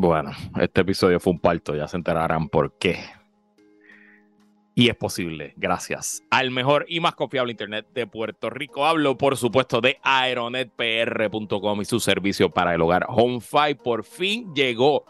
Bueno, este episodio fue un parto, ya se enterarán por qué. Y es posible, gracias al mejor y más confiable Internet de Puerto Rico. Hablo, por supuesto, de aeronetpr.com y su servicio para el hogar. HomeFi por fin llegó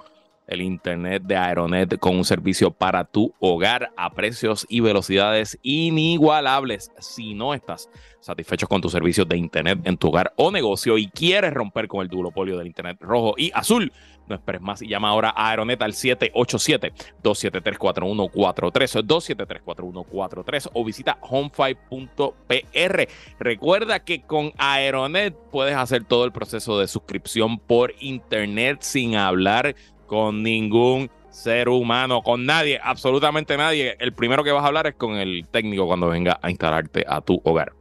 el Internet de Aeronet con un servicio para tu hogar a precios y velocidades inigualables. Si no estás satisfecho con tus servicios de Internet en tu hogar o negocio y quieres romper con el duopolio del Internet rojo y azul, no esperes más y llama ahora a Aeronet al 787-273-4143 273-4143 o visita homefive.pr. Recuerda que con Aeronet puedes hacer todo el proceso de suscripción por Internet sin hablar con ningún ser humano, con nadie, absolutamente nadie. El primero que vas a hablar es con el técnico cuando venga a instalarte a tu hogar.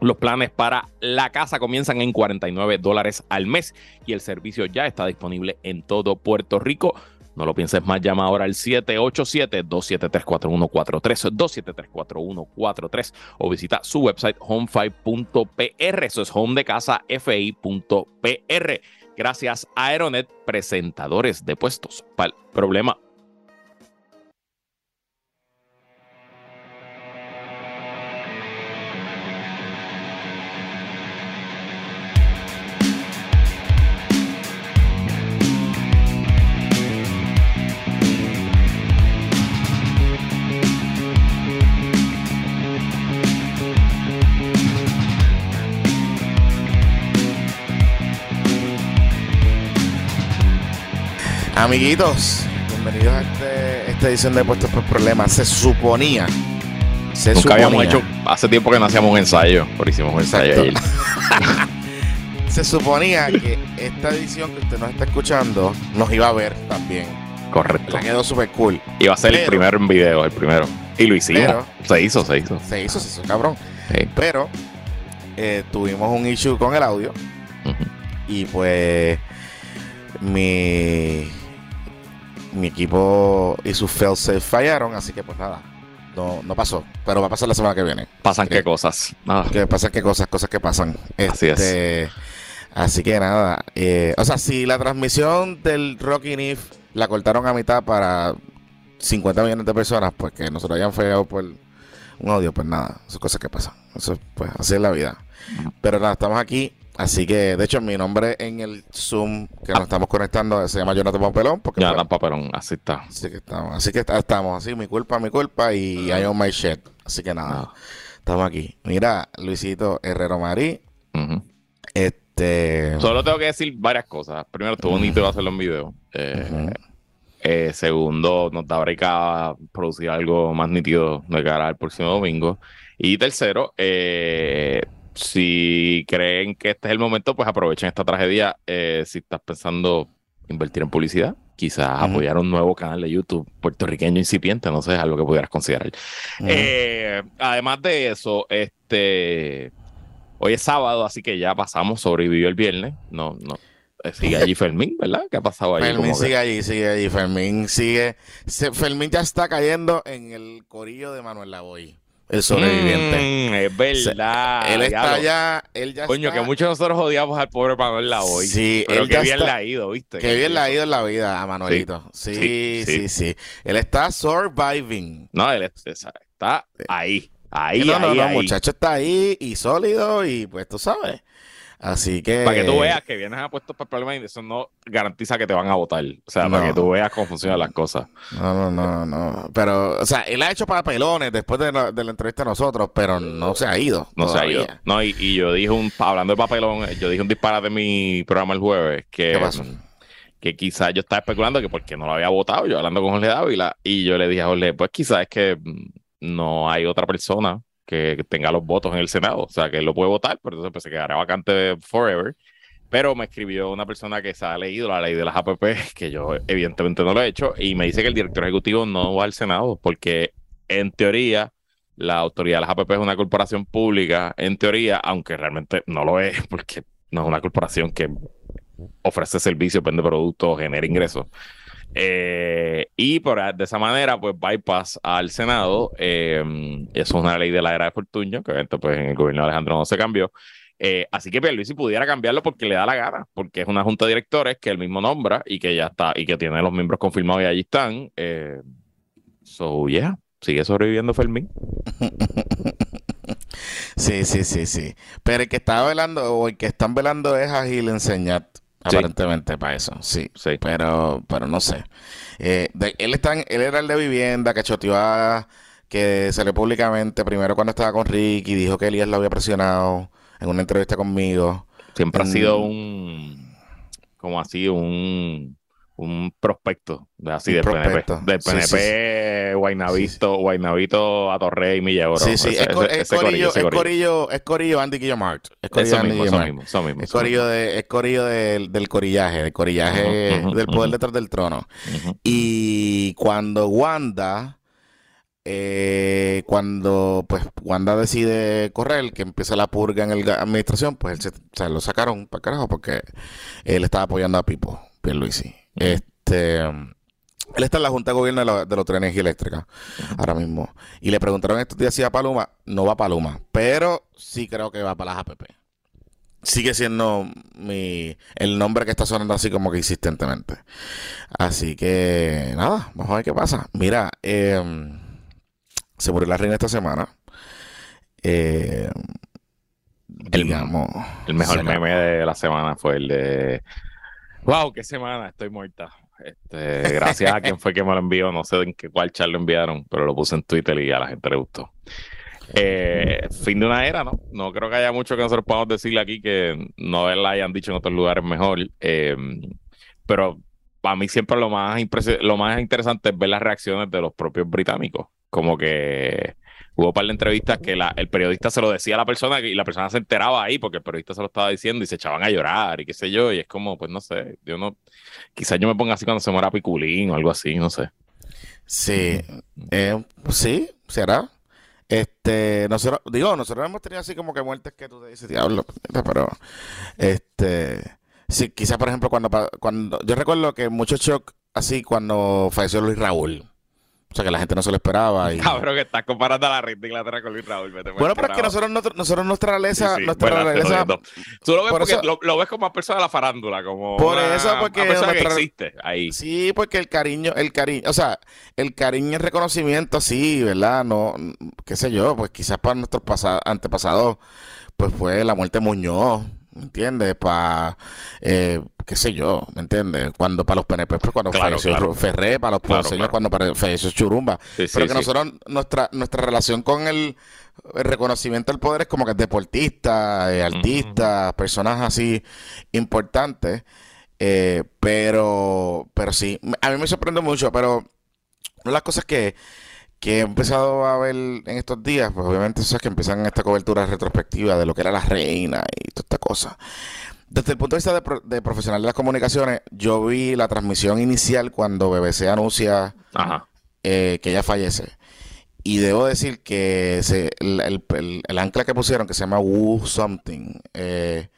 Los planes para la casa comienzan en 49 dólares al mes y el servicio ya está disponible en todo Puerto Rico. No lo pienses más, llama ahora al 787-273-4143, 273-4143 o visita su website home5.pr. Eso es home. Gracias a Aeronet, presentadores de puestos para el problema. Amiguitos, bienvenidos a este- esta edición de Puestos por Problemas. Se suponía. Se Nunca suponía, habíamos hecho, hace tiempo que no hacíamos un ensayo, pero hicimos un ensayo ayer. se suponía que esta edición que usted nos está escuchando nos iba a ver también. Correcto. La quedó súper cool. Iba a ser el primero en video, el primero. Y lo hicimos. Pero- se hizo, se hizo. Se hizo, se hizo, cabrón. Sí. Pero eh, tuvimos un issue con el audio y pues mi mi equipo y sus failsafe fallaron, así que pues nada, no, no pasó, pero va a pasar la semana que viene. Pasan qué cosas. Ah, Que pasan qué cosas, cosas que pasan. Así es. Este, Así que nada, eh, o sea, si la transmisión del Rocky Nif la cortaron a mitad para 50 millones de personas, pues que nosotros hayan fallado por un audio, pues nada, son cosas que pasan. Eso, pues, así es la vida. Pero nada, estamos aquí. Así que, de hecho, mi nombre en el Zoom que nos estamos conectando se llama Jonathan Papelón. Porque pues, tan papelón, así está. así que estamos, así que estamos, así, mi culpa, mi culpa y I own my shit. Así que nada, Ah. estamos aquí. Mira, Luisito Herrero Marí, este... Solo tengo que decir varias cosas. Primero, estuvo bonito hacerlo en video. Eh, eh, segundo, nos da break a producir algo más nítido de cara al próximo domingo. Y tercero, eh, si creen que este es el momento, pues aprovechen esta tragedia. Eh, si estás pensando invertir en publicidad, quizás apoyar un nuevo canal de YouTube puertorriqueño incipiente, no sé, es algo que pudieras considerar. Eh, además de eso, este hoy es sábado, así que ya pasamos, sobrevivió el viernes. No, no. eh, Sigue allí Fermín, ¿verdad? ¿Qué ha pasado allí? Fermín que- sigue allí, sigue allí. Fermín sigue. se- Fermín ya está cayendo en el corillo de Manuel Lavoy, el sobreviviente. Mm, es verdad. él está ya, él ya Coño, está. que muchos de nosotros odiamos al pobre Manuel Lavoy. Sí, pero él ya bien está- le ha ido, ¿viste? Que bien le ha ido en la vida a Manuelito. Sí, Sí, sí, sí, sí. Él está surviving. No, él es- es- está ahí. Ahí, no, no, no, ahí. muchacho está ahí y sólido y pues tú sabes. Así que. Para que tú veas que vienes a puestos para problemas y eso no garantiza que te van a votar. O sea, para que tú veas cómo funcionan las cosas. No, no, no, no. Pero, o sea, él ha hecho papelones después de la, de la entrevista a nosotros, pero no se ha ido. No se ha ido. No, y, y yo dije un, hablando de papelón, yo dije un disparate en mi programa el jueves, que, ¿Qué pasó? que quizás yo estaba especulando que porque no lo había votado, yo hablando con Jorge Dávila, y yo le dije a Jorge, pues quizás es que mm, no hay otra persona que, tenga los votos en el Senado, o sea, que él lo puede votar, pero entonces pues, se quedará vacante forever. Pero me escribió una persona que se ha leído la ley de las APP, que yo evidentemente no lo he hecho, y me dice que el director ejecutivo no va al Senado, porque en teoría la autoridad de las APP es una corporación pública, en teoría, aunque realmente no lo es, porque no es una corporación que ofrece servicios, vende productos, genera ingresos. Eh, y por, de esa manera, pues bypass al Senado. eh, eso es una ley de la era de Fortuño, que obviamente, pues en el gobierno de Alejandro no se cambió. Eh, así que Pierluisi pudiera cambiarlo porque le da la gana, porque es una junta de directores que él mismo nombra y que ya está, y que tiene los miembros confirmados y allí están. Eh, so, yeah, sigue sobreviviendo Fermín. sí, sí, sí, sí. Pero el que está velando, o el que están velando es a Gil Enseñat, aparentemente, para eso. Sí, sí. Pero, pero no sé. Eh, él, está él era el de vivienda que choteó a que salió públicamente primero cuando estaba con Rick y dijo que Elías lo había presionado en una entrevista conmigo. Siempre ha sido un, como así, un, un prospecto de así del PNP. Del PNP, Guaynabito, Guaynabito a Torre y Milla Sí, sí, es, corillo, es, corillo, es corillo Andy Guillemart. Es corillo eso mismo, eso mismo, eso mismo, Es corillo, de, es corillo del, del corillaje, del corillaje del poder detrás del trono. Y cuando Wanda eh, cuando pues Wanda decide correr, que empieza la purga en la administración, pues él se, lo sacaron para carajo porque él estaba apoyando a Pipo, Pierluisi. Este, él está en la Junta de Gobierno de, los Trenes Eléctricos ahora mismo. Y le preguntaron estos días si va a Paloma. No va a Paloma, pero sí creo que va para las APP. Sigue siendo mi, el nombre que está sonando así como que insistentemente. Así que nada, vamos a ver qué pasa. Mira, eh, se murió la reina esta semana. Eh, el, el mejor meme de la semana fue el de Wow, qué semana, estoy muerta. Este, gracias a quien fue que me lo envió, no sé en qué cuál chat lo enviaron, pero lo puse en Twitter y a la gente le gustó. Eh, fin de una era, ¿no? No creo que haya mucho que nosotros podamos decirle aquí que no la hayan dicho en otros lugares mejor. Eh, pero para mí siempre lo más, lo más interesante es ver las reacciones de los propios británicos como que hubo un par de entrevistas que la, el periodista se lo decía a la persona y la persona se enteraba ahí porque el periodista se lo estaba diciendo y se echaban a llorar y qué sé yo, y es como, pues no sé, yo no, quizás yo me ponga así cuando se muera Piculín o algo así, no sé. Sí, eh, sí, será. Este, nosotros, digo, nosotros hemos tenido así como que muertes que tú te dices, diablo, pero, este, sí, quizás por ejemplo cuando, cuando, yo recuerdo que mucho shock así cuando falleció Luis Raúl. O sea, que la gente no se lo esperaba. Y... Cabrón, que estás comparando a la reina de Inglaterra con Luis Raúl. bueno, pero es que nosotros, nosotros nuestra realeza... nuestra realeza Tú lo ves porque lo, ves como una persona de la farándula, como por eso, porque una persona que existe ahí. Sí, porque el cariño, el cariño, o sea, el cariño y el reconocimiento, sí, ¿verdad? No, qué sé yo, pues quizás para nuestros antepasados, pues fue la muerte de Muñoz, ¿me entiendes? Para, eh, qué sé yo, ¿me entiendes? Cuando para los PNP, pues cuando falleció Ferré, para los claro, cuando falleció Churumba. Pero que nosotros, nuestra, nuestra relación con el, reconocimiento del poder es como que deportistas, eh, artistas, personas así importantes. Eh, pero, pero sí, a mí me sorprende mucho, pero una de las cosas que que he empezado a ver en estos días, pues obviamente eso es que empiezan esta cobertura retrospectiva de lo que era la reina y toda esta cosa. Desde el punto de vista de, profesional de las comunicaciones, yo vi la transmisión inicial cuando BBC anuncia eh, que ella fallece. Y debo decir que el, ancla que pusieron, que se llama Woo Something, eh,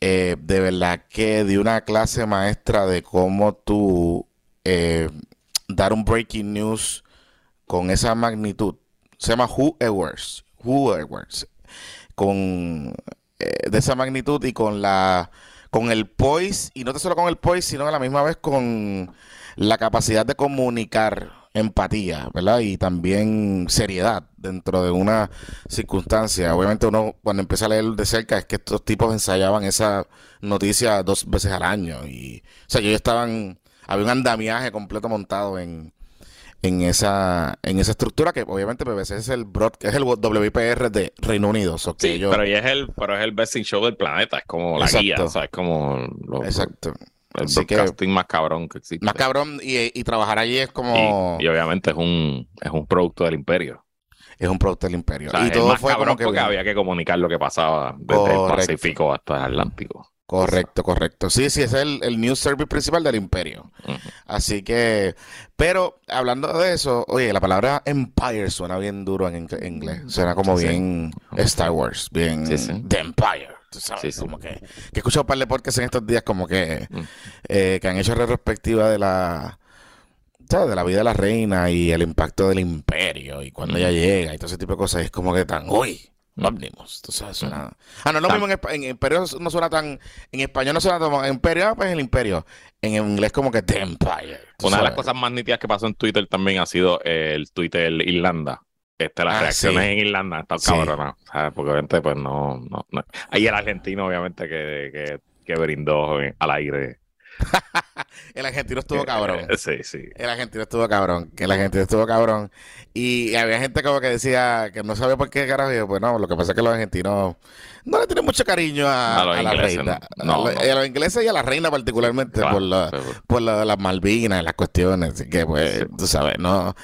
eh, de verdad que de una clase maestra de cómo tú dar un breaking news con esa magnitud. Se llama Who Edwards. Who Edwards. Con eh, de esa magnitud y con la con el poise y no solo con el poise sino a la misma vez con la capacidad de comunicar empatía, ¿verdad? Y también seriedad dentro de una circunstancia. Obviamente uno cuando empieza a leer de cerca es que estos tipos ensayaban esa noticia dos veces al año y o sea, ellos estaban había un andamiaje completo montado en en esa en esa estructura que obviamente BBC es el broad, es el WPR de Reino Unido sí, pero es el pero es el best in show del planeta es como la guía o sea es como exacto. el broadcasting más cabrón que existe. más cabrón y, trabajar allí es como y, obviamente es un es un producto del imperio. Es un producto del imperio. Y todo fue como que porque había que comunicar lo que pasaba desde el Pacífico hasta el Atlántico Correcto, correcto. Sí, sí, es el, el news service principal del imperio. Así que, pero hablando de eso, oye, la palabra empire suena bien duro en, inglés. Suena como bien Star Wars, bien The Empire. ¿tú sabes? Como que, que he escuchado un par de podcasts en estos días como que, mm. eh, que han hecho retrospectiva de la de la vida de la reina y el impacto del imperio y cuando ella llega y todo ese tipo de cosas. es como que tan, uy, Optimus, tú sabes, suena. Ah, no es lo mismo en, en Imperio, no suena tan. En español no suena tan. En Imperio, ah, pues el Imperio. En inglés, como que The Empire. Una de las cosas más nítidas que pasó en Twitter también ha sido el Twitter Irlanda. Este, las Ah, reacciones sí. en Irlanda están Sí. cabronas. ¿sabes? Porque obviamente, pues no, no, no. Ahí el argentino, obviamente, que, que, que brindó al aire. El argentino estuvo cabrón. Sí, sí. El argentino estuvo cabrón, que el argentino estuvo cabrón. Y había gente como que decía que no sabía por qué carajo. Y yo, pues no, lo que pasa es que los argentinos no le tienen mucho cariño a, A los a la reina. no. A, los- no. y a los ingleses y a la reina particularmente Claro, por, la- seguro. por la de las Malvinas y las cuestiones. Así que, pues, Sí. tú sabes, no.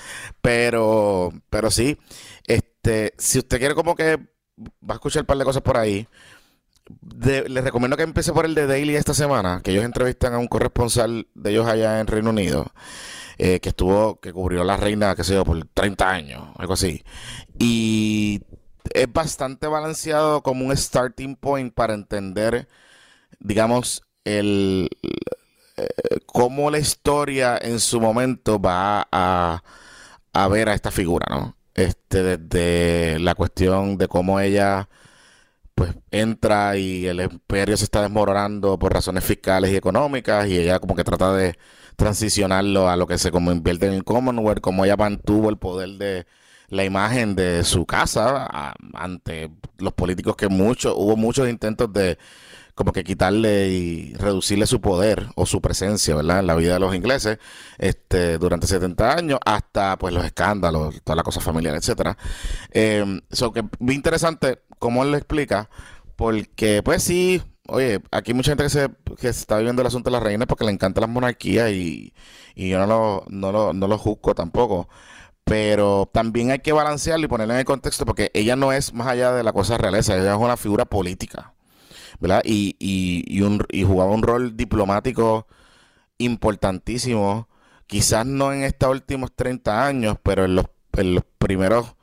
Pero, pero sí, este, si usted quiere como que va a escuchar un par de cosas por ahí. Les recomiendo que empiece por el de Daily esta semana, que ellos entrevistan a un corresponsal de ellos allá en Reino Unido, eh, que estuvo, que cubrió la reina, qué sé yo, por 30 años, algo así. Y es bastante balanceado como un starting point para entender, digamos, el eh, cómo la historia en su momento va a, a ver a esta figura, ¿no? Este, desde la cuestión de cómo ella pues entra y el imperio se está desmoronando por razones fiscales y económicas y ella como que trata de transicionarlo a lo que se como invierte en el Commonwealth, como ella mantuvo el poder de la imagen de su casa ante los políticos que mucho, hubo muchos intentos de como que quitarle y reducirle su poder o su presencia, ¿verdad? En la vida de los ingleses, este, durante 70 años, hasta pues los escándalos, toda la cosa familiar, etcétera. Eh, que bien interesante cómo él lo explica, porque pues sí, oye, aquí hay mucha gente que se, que está viviendo el asunto de las reinas porque le encantan las monarquías y, y yo no lo, no lo, no lo juzgo tampoco. Pero también hay que balancearlo y ponerlo en el contexto porque ella no es más allá de la cosa realeza, ella es una figura política. Y, jugaba un rol diplomático importantísimo, quizás no en estos últimos 30 años, pero en los, en los primeros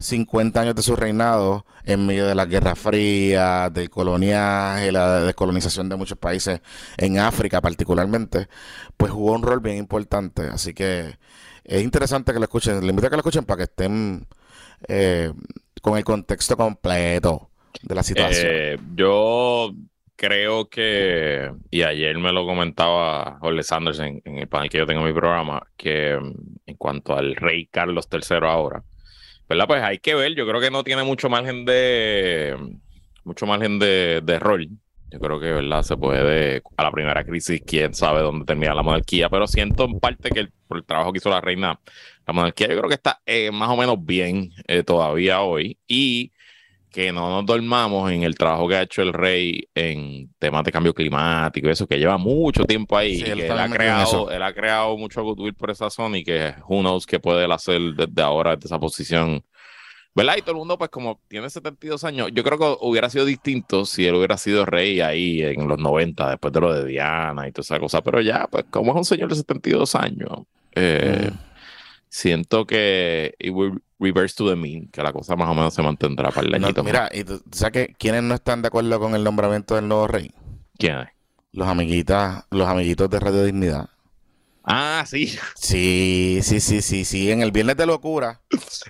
50 años de su reinado, en medio de la Guerra Fría, del coloniaje, la descolonización de muchos países en África particularmente, pues jugó un rol bien importante. Así que es interesante que lo escuchen. Les invito a que lo escuchen para que estén eh, con el contexto completo de la situación. Eh, yo creo que, y ayer me lo comentaba Jorge Sanders en, el panel que yo tengo en mi programa, que mm, en cuanto al rey Carlos III ahora, ¿verdad? Pues hay que ver, yo creo que no tiene mucho margen de, mucho margen de, de rol. Yo creo que, ¿verdad? Se puede, a la primera crisis, quién sabe dónde termina la monarquía, pero siento en parte que el- por el trabajo que hizo la reina, la monarquía yo creo que está eh, más o menos bien eh, todavía hoy y que no nos dormamos en el trabajo que ha hecho el rey en temas de cambio climático eso, que lleva mucho tiempo ahí Sí, él que él ha creado, él ha creado mucho goodwill por esa zona y que who knows qué puede él hacer desde ahora, desde esa posición. ¿Verdad? Y todo el mundo, pues como tiene 72 años, yo creo que hubiera sido distinto si él hubiera sido rey ahí en los 90, después de lo de Diana y toda esa cosa, pero ya, pues como es un señor de 72 años, eh, Mm. siento que it will reverse to the mean, que la cosa más o menos se mantendrá para el No, añito más. mira, y tú tú sabes que quiénes no están de acuerdo con el nombramiento del nuevo rey. ¿Quién es? Los amiguitas, los amiguitos de Radio Dignidad. Ah, sí, Sí, sí, sí, sí, sí. En el viernes de locura.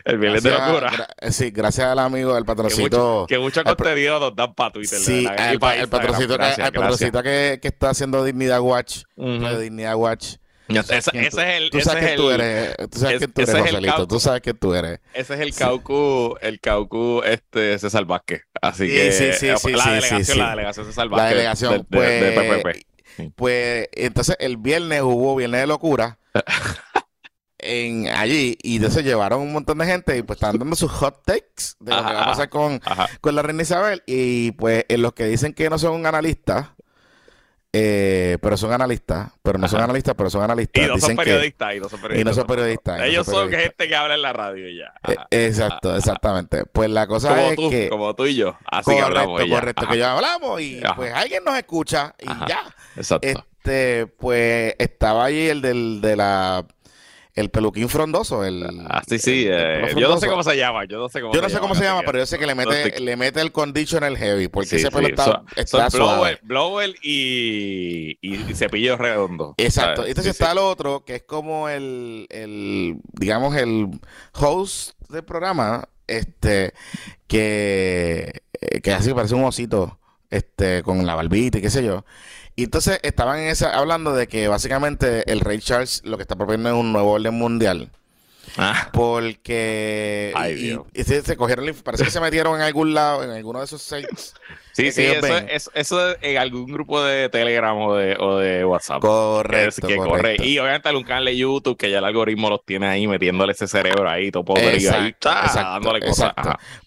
el viernes de locura. gra- sí, gracias al amigo Que mucho, patrocito. que mucho al pro- contenido nos dan para Twitter. Sí, al, al Instagram. patrocito, que, Gracias, al gracias. patrocito que, que está haciendo Dignidad Watch. Ujú. Radio Dignidad Watch. Ese, es el, Tú sabes es que tú eres. Tú sabes es- que tú eres, Joselito. Tú sabes que tú eres. ese es el caucu, el caucu este César Vázquez. Así Sí, que sí, sí, eh, sí, la delegación, la delegación César La Vázquez delegación, de, de- de pues. Pues entonces el viernes hubo Viernes de Locura en allí y de eso llevaron un montón de gente y pues estaban dando sus hot takes de lo que va a pasar con, Ajá. con la reina Isabel y pues en los que dicen que no son analistas, eh, pero son analistas, pero no son Ajá. analistas, pero son analistas. Y no son dicen que- periodistas, y no son periodistas. y no son periodistas, no Ellos son son periodistas. gente que habla en la radio y ya. eh, Ajá. exacto, exactamente. Pues la cosa como es tú, que... como tú y yo. Así que correcto, hablamos y ya. correcto, Ajá. que ya hablamos y Ajá. pues alguien nos escucha y ya. Exacto. Este, pues estaba allí el del de la el peluquín frondoso, el Ah, sí, sí. el- el eh, yo no sé cómo se llama. Yo no sé cómo Yo no sé cómo se llama, pero yo sé que le no mete estoy- le mete el conditioner heavy porque Sí, ese pelo sí, está, suave. blower, blower y, y, y cepillo redondo. Exacto. ¿sabes? Entonces Sí, sí. está el otro que es como el, el digamos el host del programa este, que, que así parece un osito, este, con la barbita y qué sé yo. Y entonces estaban en esa, hablando de que básicamente el Rey Charles lo que está proponiendo es un nuevo orden mundial. Ah. Porque. y, se, cogieron. Parece que se metieron en algún lado, en alguno de esos seis. Sí, sí, eso, es, eso en algún grupo de Telegram o de, o de WhatsApp. Correcto. Que, Corre. Y obviamente algún canal de YouTube que ya el algoritmo los tiene ahí metiéndole ese cerebro ahí, todo podrido ahí, dándole cosas.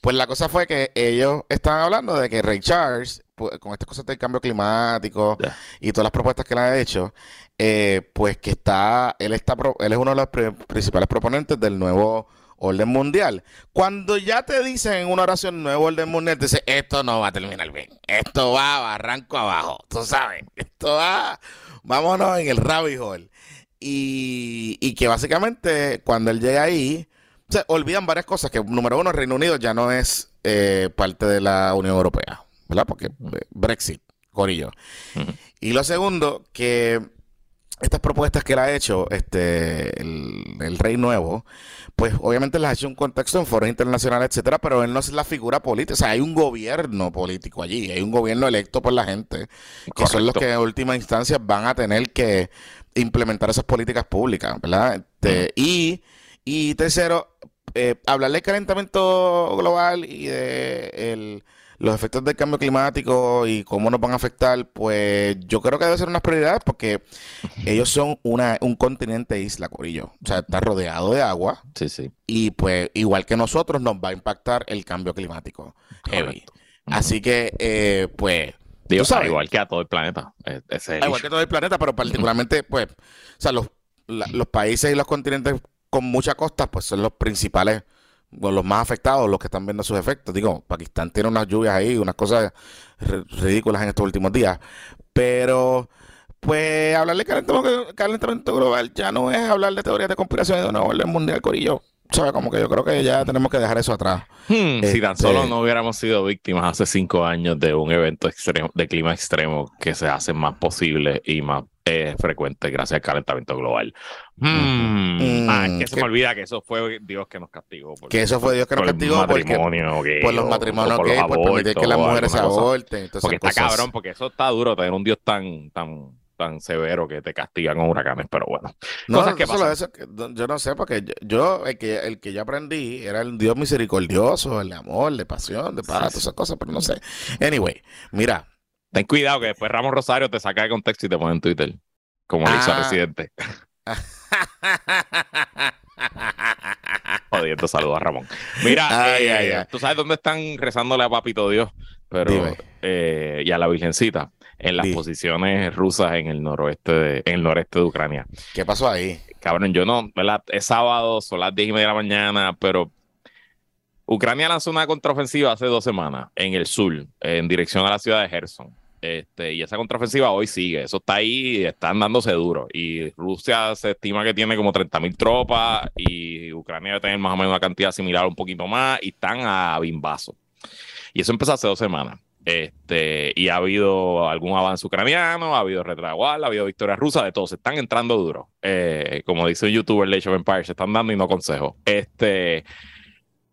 Pues la cosa fue que ellos estaban hablando de que Ray Charles con estas cosas del cambio climático y todas las propuestas que le ha hecho, eh, pues que está, él está, él es uno de los principales proponentes del nuevo orden mundial. Cuando ya te dicen en una oración nuevo orden mundial, te dicen, esto no va a terminar bien, esto va a barranco abajo, tú sabes, esto va, vámonos en el rabbit hole. Y, y que básicamente cuando él llega ahí, se olvidan varias cosas, que número uno, Reino Unido ya no es eh, parte de la Unión Europea. ¿Verdad? Porque eh, Brexit, Corillo. Y lo segundo, que estas propuestas que él ha hecho este el, rey nuevo, pues obviamente las ha hecho en un contexto en foros internacionales, etcétera, pero él no es la figura política, o sea, hay un gobierno político allí, hay un gobierno electo por la gente, que son los que en última instancia van a tener que implementar esas políticas públicas, ¿verdad? Este, y, y tercero, eh, hablarle del calentamiento global y de el los efectos del cambio climático y cómo nos van a afectar, pues yo creo que debe ser una prioridad porque ellos son una, un continente isla, Corillo. O sea, está rodeado de agua. Sí, sí. Y pues, igual que nosotros, nos va a impactar el cambio climático. Heavy. Así que, eh, pues. Digo, igual que a todo el planeta. igual que todo el planeta, pero particularmente, pues, o sea, los, los países y los continentes con mucha costa, pues son los principales los más afectados, los que están viendo sus efectos. Digo, Pakistán tiene unas lluvias ahí, unas cosas ridículas en estos últimos días. Pero, pues, hablar de calentamiento, global ya no es hablar de teorías de conspiración de una orden mundial, Corillo. ¿Sabes? Como que yo creo que ya tenemos que dejar eso atrás. Hmm, si tan solo este no hubiéramos sido víctimas hace cinco años de un evento extremo, de clima extremo que se hace más posible y más eh, frecuente gracias al calentamiento global. Hmm. Ah, que se me olvida que eso fue Dios que nos castigó. que eso fue Dios que nos castigó por los matrimonios que por permitir que las mujeres se aborten. Porque está cabrón, porque eso está duro, tener un Dios tan, tan tan severo que te castigan con huracanes, pero bueno. No, cosas que Eso, yo no sé, porque yo, el, que, el que yo aprendí era el Dios misericordioso, el de amor, de pasión, de paz, todas esas cosas, pero no sé. Anyway, mira. Ten cuidado que después Ramos Rosario te saca de contexto y te pone en Twitter, como lo hizo ah. Residente. Jodiendo, saludos a Ramón. Mira, eh, tú sabes dónde están rezándole a Papito Dios, pero eh, y a la Virgencita en las posiciones rusas en el noroeste de, en el noreste de Ucrania. ¿Qué pasó ahí? Cabrón, yo no, ¿verdad? Es sábado, son las 10 y media de la mañana, pero Ucrania lanzó una contraofensiva hace dos semanas en el sur, en dirección a la ciudad de Gerson. Este, y esa contraofensiva hoy sigue, eso está ahí, están dándose duro. Y Rusia se estima que tiene como 30 mil tropas y Ucrania debe tener más o menos una cantidad similar, un poquito más, y están a bimbazo. Y eso empezó hace dos semanas. Este, y ha habido algún avance ucraniano, ha habido retragual, ha habido victoria rusa, de todo. Se están entrando duro. Eh, como dice un youtuber, Age of Empire, se están dando y no consejo. Este,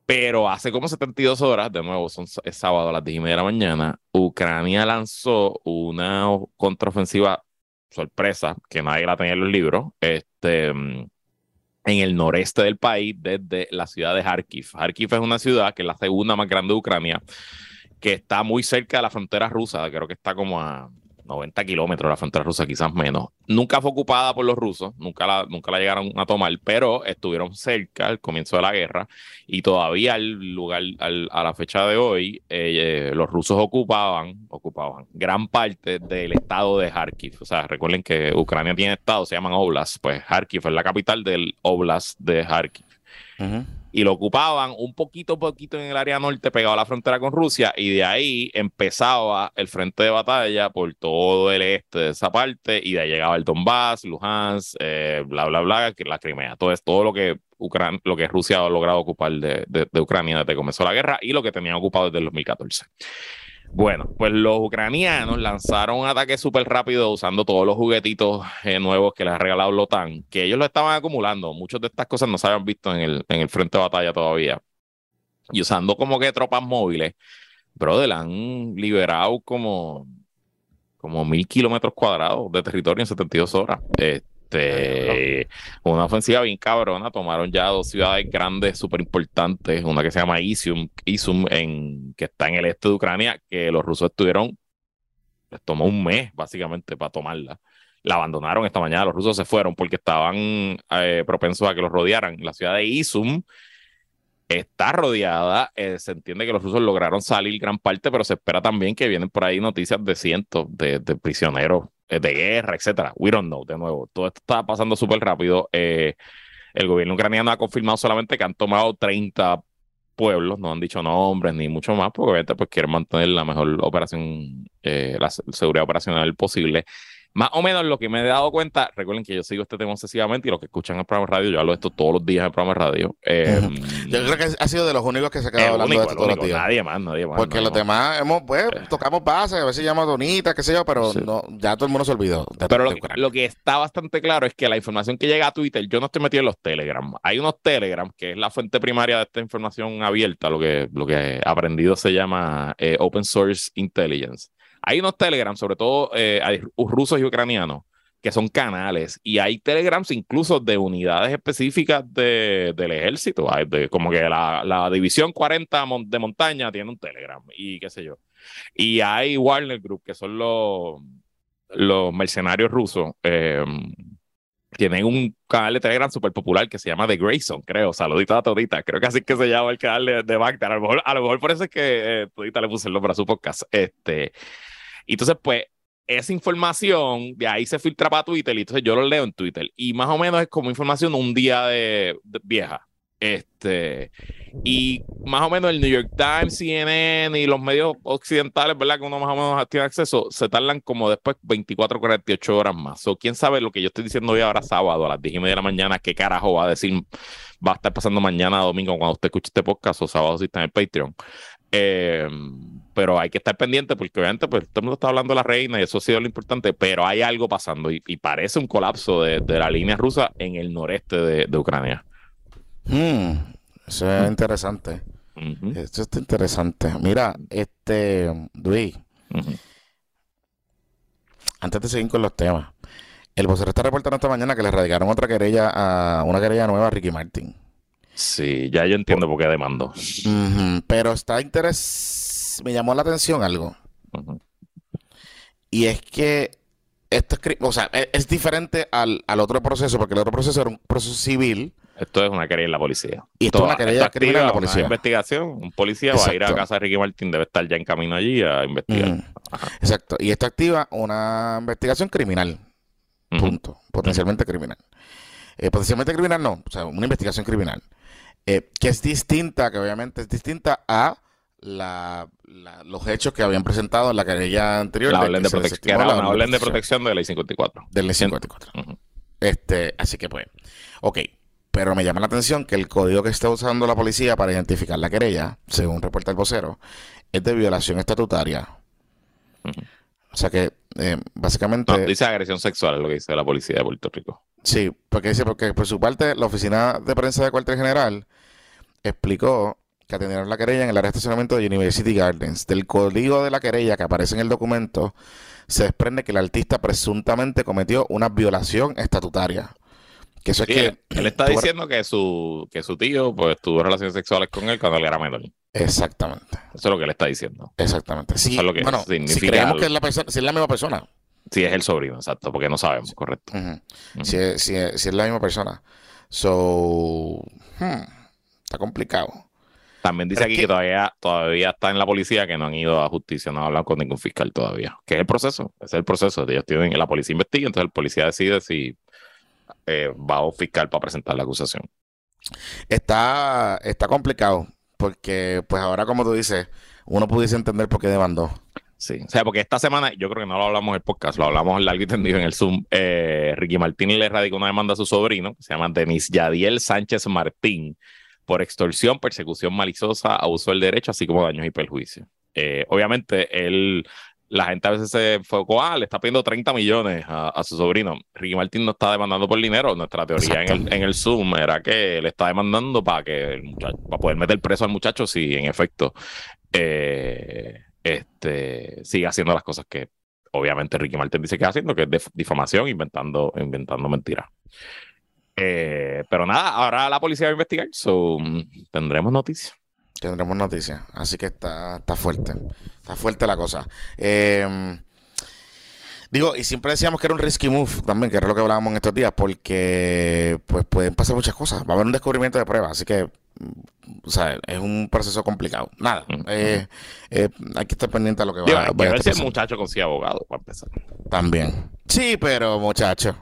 pero hace como 72 horas, de nuevo, son, es sábado a las 10 y media de la mañana, Ucrania lanzó una contraofensiva sorpresa, que nadie la tenía en los libros, este, en el noreste del país, desde la ciudad de Kharkiv. Kharkiv es una ciudad que es la segunda más grande de Ucrania que está muy cerca de la frontera rusa, creo que está como a 90 kilómetros la frontera rusa, quizás menos. Nunca fue ocupada por los rusos, nunca la, nunca la llegaron a tomar, pero estuvieron cerca al comienzo de la guerra y todavía al lugar, a la fecha de hoy, eh, los rusos ocupaban, ocupaban gran parte del estado de Kharkiv. O sea, recuerden que Ucrania tiene estado, se llaman Oblast, pues Kharkiv es la capital del Oblast de Kharkiv y lo ocupaban un poquito, poquito en el área norte, pegado a la frontera con Rusia, y de ahí empezaba el frente de batalla por todo el este de esa parte, y de ahí llegaba el Donbass, Luhansk, eh, bla, bla, bla, la Crimea, todo, es, todo lo que lo que Rusia ha logrado ocupar de, de, de Ucrania desde que comenzó la guerra y lo que tenían ocupado desde el 2014. Bueno, pues los ucranianos lanzaron un ataque súper rápido usando todos los juguetitos eh, nuevos que les ha regalado la OTAN, que ellos lo estaban acumulando. Muchas de estas cosas no se habían visto en el, en el frente de batalla todavía. y usando como que tropas móviles, brother, han liberado como, como mil kilómetros cuadrados de territorio en 72 horas. Este, una ofensiva bien cabrona. Tomaron ya dos ciudades grandes, súper importantes. Una que se llama Izium, Izium en, que está en el este de Ucrania, que los rusos estuvieron, les tomó un mes básicamente para tomarla. La abandonaron esta mañana. Los rusos se fueron porque estaban eh, propensos a que los rodearan. La ciudad de Izium está rodeada. Eh, se entiende que los rusos lograron salir gran parte, pero se espera también que vienen por ahí noticias de cientos de, prisioneros de guerra, etcétera. We don't know, de nuevo. Todo esto está pasando súper rápido. Eh, el gobierno ucraniano ha confirmado solamente que han tomado 30 pueblos, no han dicho nombres ni mucho más, porque obviamente pues quieren mantener la mejor operación, la seguridad operacional posible. Más o menos lo que me he dado cuenta, recuerden que yo sigo este tema obsesivamente y los que escuchan el programa de radio, yo hablo de esto todos los días en el programa de radio. Em, yo creo que ha sido de los únicos que se ha quedado hablando de esto todos los días. Nadie más, nadie más. Porque los demás hemos, pues, eh. tocamos base, a veces llama Donita, qué sé yo, pero no, ya todo el mundo se olvidó. pero lo, que está bastante claro es que la información que llega a Twitter, yo no estoy metido en los Telegram. Hay unos Telegram, que es la fuente primaria de esta información abierta, lo que, lo que he aprendido se llama eh, Open Source Intelligence hay unos Telegrams, sobre todo eh, hay rusos y ucranianos, que son canales, y hay Telegrams incluso de unidades específicas del ejército, como que la, División 40 de montaña tiene un Telegram, y qué sé yo. Y hay Warner Group, que son los, los mercenarios rusos. Em, tienen un canal de Telegram súper popular que se llama The Grayson, creo. Saludita a Todita. Creo que así que se llama el canal de, de Bagdad. A lo mejor, a lo mejor por eso es que eh, Todita le puse el nombre a su podcast. Este, entonces, pues, esa información de ahí se filtra para Twitter y entonces yo lo leo en Twitter. Y más o menos es como información un día de, vieja. Este, y más o menos el New York Times, CNN y los medios occidentales, ¿verdad? Que uno más o menos tiene acceso, se tardan como después 24, 48 horas más. O quién sabe lo que yo estoy diciendo hoy ahora sábado a las 10 y media de la mañana, qué carajo va a decir, va a estar pasando mañana domingo cuando usted escuche este podcast o sábado si está en el Patreon. Eh, pero hay que estar pendiente porque obviamente pues, todo el mundo está hablando de la reina y eso ha sido lo importante, pero hay algo pasando y, parece un colapso de, la línea rusa en el noreste de, Ucrania. Hmm, eso es interesante. Esto está interesante. Mira, este, Luis, antes de seguir con los temas, el vocero está reportando esta mañana que le radicaron otra querella a una querella nueva a Ricky Martin. Sí, ya yo entiendo por, qué demandó. pero está interesante me llamó la atención algo. Y es que esto es, o sea, e, es, diferente al, otro proceso, porque el otro proceso era un proceso civil. Esto es una querella en la policía. Y esto, es una querella criminal en la policía. Una investigación. Un policía va a ir a casa de Ricky Martín, debe estar ya en camino allí a investigar. Exacto. Y esto activa una investigación criminal. Punto. Potencialmente criminal. Eh, potencialmente criminal no, o sea, una investigación criminal. Eh, que es distinta, que obviamente es distinta a la, los hechos que habían presentado en la querella anterior. La orden de, protección, la orden de protección de la ley 54. De ley 54. este, así que pues, ok. Pero me llama la atención que el código que está usando la policía para identificar la querella, según reporta el vocero, es de violación estatutaria. O sea que, eh, básicamente... dice agresión sexual, es lo que dice la policía de Puerto Rico. Sí, porque dice, porque por su parte, la oficina de prensa de cuartel general explicó que atendieron la querella en el área de estacionamiento de University Gardens. Del código de la querella que aparece en el documento, se desprende que el artista presuntamente cometió una violación estatutaria. Que eso es que. Él, está diciendo que su, que su tío pues, tuvo relaciones sexuales con él cuando él era menor. Exactamente. Eso es lo que él está diciendo. Exactamente. Sí, lo que bueno, Si creemos que es la, persona, si es la misma persona. Si es el sobrino, exacto, porque no sabemos, correcto. si, es, si, es, la misma persona. So. Hmm, está complicado. También dice aquí que, todavía, todavía está en la policía que no han ido a justicia, no han hablado con ningún fiscal todavía. Que es el proceso, es el proceso. Ellos tienen, la policía investiga, entonces el policía decide si eh, va a para presentar la acusación. Está, está complicado, porque pues ahora como tú dices, uno pudiese entender por qué demandó. Sí, o sea, porque esta semana, yo creo que no lo hablamos en el podcast, lo hablamos largo y tendido en el Zoom. Eh, Ricky Martín le radicó una demanda a su sobrino, que se llama Denis Yadiel Sánchez Martín, por extorsión, persecución maliciosa, abuso del derecho, así como daños y perjuicios. Eh, obviamente, él, la gente a veces se enfocó, ah, le está pidiendo 30 millones a, su sobrino. Ricky Martin no está demandando por dinero. Nuestra teoría en el, en el, Zoom era que le está demandando para que el muchacho, para poder meter preso al muchacho si en efecto eh, este, sigue haciendo las cosas que obviamente Ricky Martin dice que está haciendo, que es difamación, inventando, inventando mentiras. Eh, pero nada, ahora la policía va a investigar, so, mm, tendremos noticias. Tendremos noticias, así que está, está fuerte, está fuerte la cosa. Eh, digo, y siempre decíamos que era un risky move también, que era lo que hablábamos en estos días, porque pues pueden pasar muchas cosas, va a haber un descubrimiento de pruebas, así que o sea, es un proceso complicado. Nada, eh, hay que estar pendiente a lo que va, a ver si el muchacho consigue abogado para empezar. También. Sí, pero muchacho.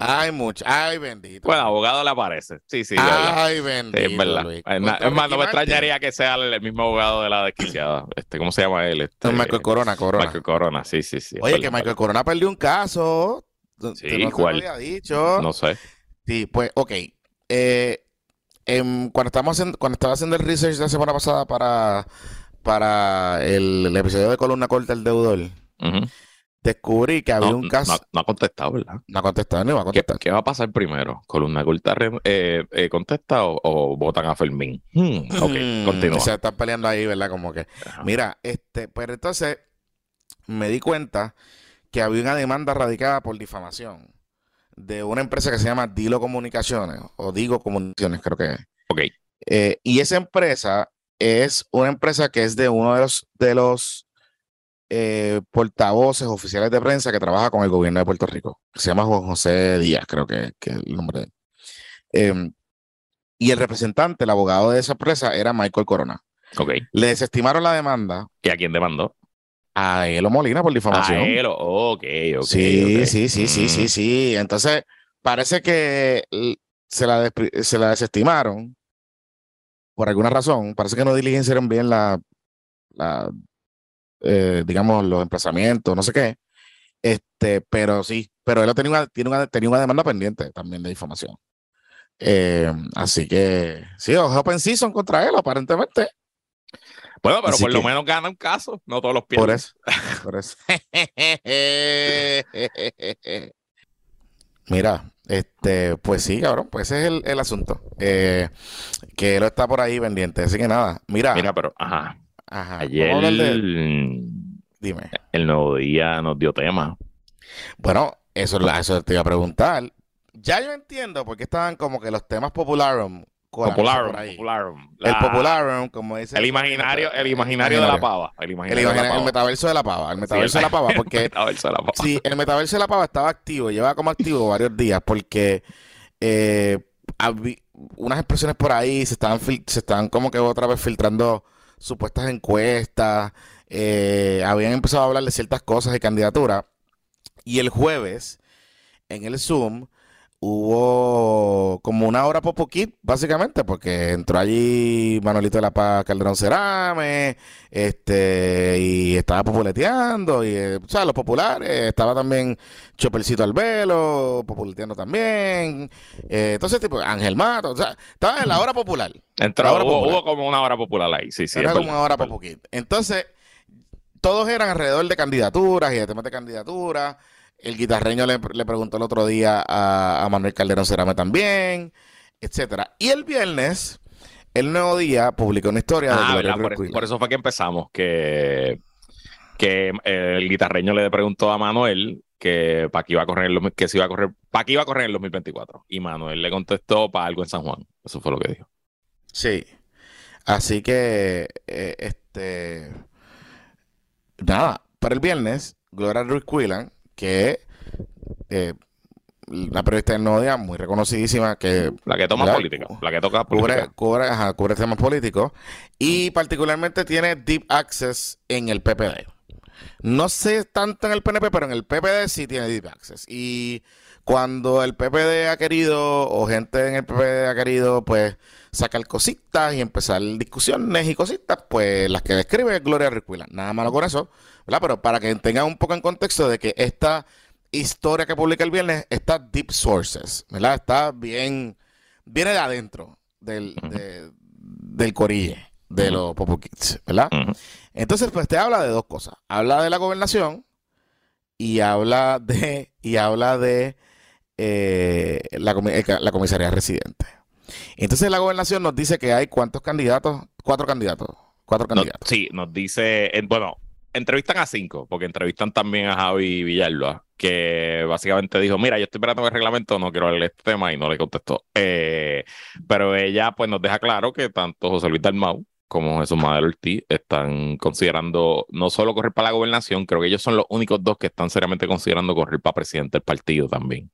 Ay, mucho. Ay, bendito. Bueno, abogado le aparece. Sí, sí. Ay, bendito. es verdad. Es, más, no me extrañaría que sea el, mismo abogado de la desquiciada. Este, ¿Cómo se llama él? Este, Michael Corona, Corona. Michael Corona, sí, sí, sí. Oye, que Michael Corona perdió un caso. Sí, no ¿cuál? Había dicho. No sé. Sí, pues, ok. Eh, cuando, estamos haciendo, cuando estaba haciendo el research la semana pasada para, para el, episodio de Columna Corta, el deudor, descubrí que había un caso. No, ha contestado, ¿verdad? No ha contestado, no va a contestar. ¿Qué, va a pasar primero? ¿Columna corta eh, eh, contesta o, votan a Fermín? Hmm, ok, hmm, continúa. Se están peleando ahí, ¿verdad? Como que. Mira, este, pero pues entonces me di cuenta que había una demanda radicada por difamación de una empresa que se llama Dilo Comunicaciones o Digo Comunicaciones, creo que es. Ok. Eh, y esa empresa es una empresa que es de uno de los, de los eh, portavoces oficiales de prensa que trabaja con el gobierno de Puerto Rico. Se llama Juan José Díaz, creo que, es el nombre de él. Em, y el representante, el abogado de esa empresa, era Michael Corona. Ok. Le desestimaron la demanda. ¿Y a quién demandó? A Elo Molina por difamación. A Elo, ok, ok. Sí, sí, sí, sí, sí, mm. sí. Entonces, parece que se la, se la desestimaron por alguna razón. Parece que no diligenciaron bien la, la eh, digamos, los emplazamientos, no sé qué. Este, pero sí, pero él tenía una, tiene una, tenía una demanda pendiente también de información. Eh, así que sí, Open Season contra él, aparentemente. Bueno, pero por lo menos gana un caso, no todos los pies. Por eso, por eso. Mira, este, pues sí, cabrón, pues ese es el, el asunto. Eh, que él está por ahí pendiente. Así que nada, mira. Mira, pero, ajá. Ayer Dime. el nuevo día nos dio tema. Bueno, eso, eso te iba a preguntar. Ya yo entiendo por qué estaban como que los temas popularon. Popularon, El popularon, como dice. El imaginario, el imaginario de la pava. El, imaginario el, metaverso de la pava. El metaverso de la pava. Porque. el metaverso de la pava. Sí, el metaverso de la pava estaba activo. Llevaba como activo varios días porque. Eh, unas expresiones por ahí se estaban, se estaban como que otra vez filtrando supuestas encuestas, eh, habían empezado a hablar de ciertas cosas de candidatura. Y el jueves, en el Zoom, hubo como una hora por poquito, básicamente, porque entró allí Manuelito de la Paz Calderón Cerame, este, y estaba populeteando, y, eh, o sea, los populares, estaba también Chopercito Albelo, populeteando también, eh, entonces, tipo, Ángel Mato, o sea, estaba en la hora popular. Entró, hubo, como una hora popular ahí, sí, sí. Era como una hora por poquito. Entonces, todos eran alrededor de candidaturas y de temas de candidaturas. El guitarreño le, preguntó el otro día a, Manuel Calderón Cerame también, etcétera. Y el viernes, el nuevo día publicó una historia de ah, por, eso fue que empezamos, que, que eh, el guitarreño le preguntó a Manuel que para qué iba a correr que se iba a correr, para qué iba a correr en el 2024. Y Manuel le contestó para algo en San Juan. Eso fue lo que dijo. Sí. Así que, eh, este, nada, para el viernes, Gloria Ruiz Quillan que eh, una periodista del Nuevo Día muy reconocidísima que la que toma política la que toca política. Cubre, cubre, temas políticos y particularmente tiene deep access en el PPD no sé tanto en el PNP pero en el PPD sí tiene deep access. Y cuando el PPD ha querido o gente en el PPD ha querido pues sacar cositas y empezar discusiones y cositas pues las que describe Gloria Recuila nada malo con eso pero para que tengan un poco en contexto de que esta historia que publica el viernes está deep sources, ¿verdad? Está bien, viene de adentro del, del corille. de los Popo Kids, ¿verdad? Entonces, pues te habla de dos cosas. Habla de la gobernación y habla de, y habla de eh, la, la comisaría residente. Entonces la gobernación nos dice que hay cuántos candidatos, cuatro candidatos, cuatro candidatos. sí, nos dice, bueno, entrevistan a cinco, porque entrevistan también a Javi Villalba, que básicamente dijo, mira, yo estoy esperando el reglamento, no quiero hablar de este tema y no le contestó. Eh, pero ella pues nos deja claro que tanto José Luis Dalmau como Jesús Madero Ortiz están considerando no solo correr para la gobernación, creo que ellos son los únicos dos que están seriamente considerando correr para presidente del partido también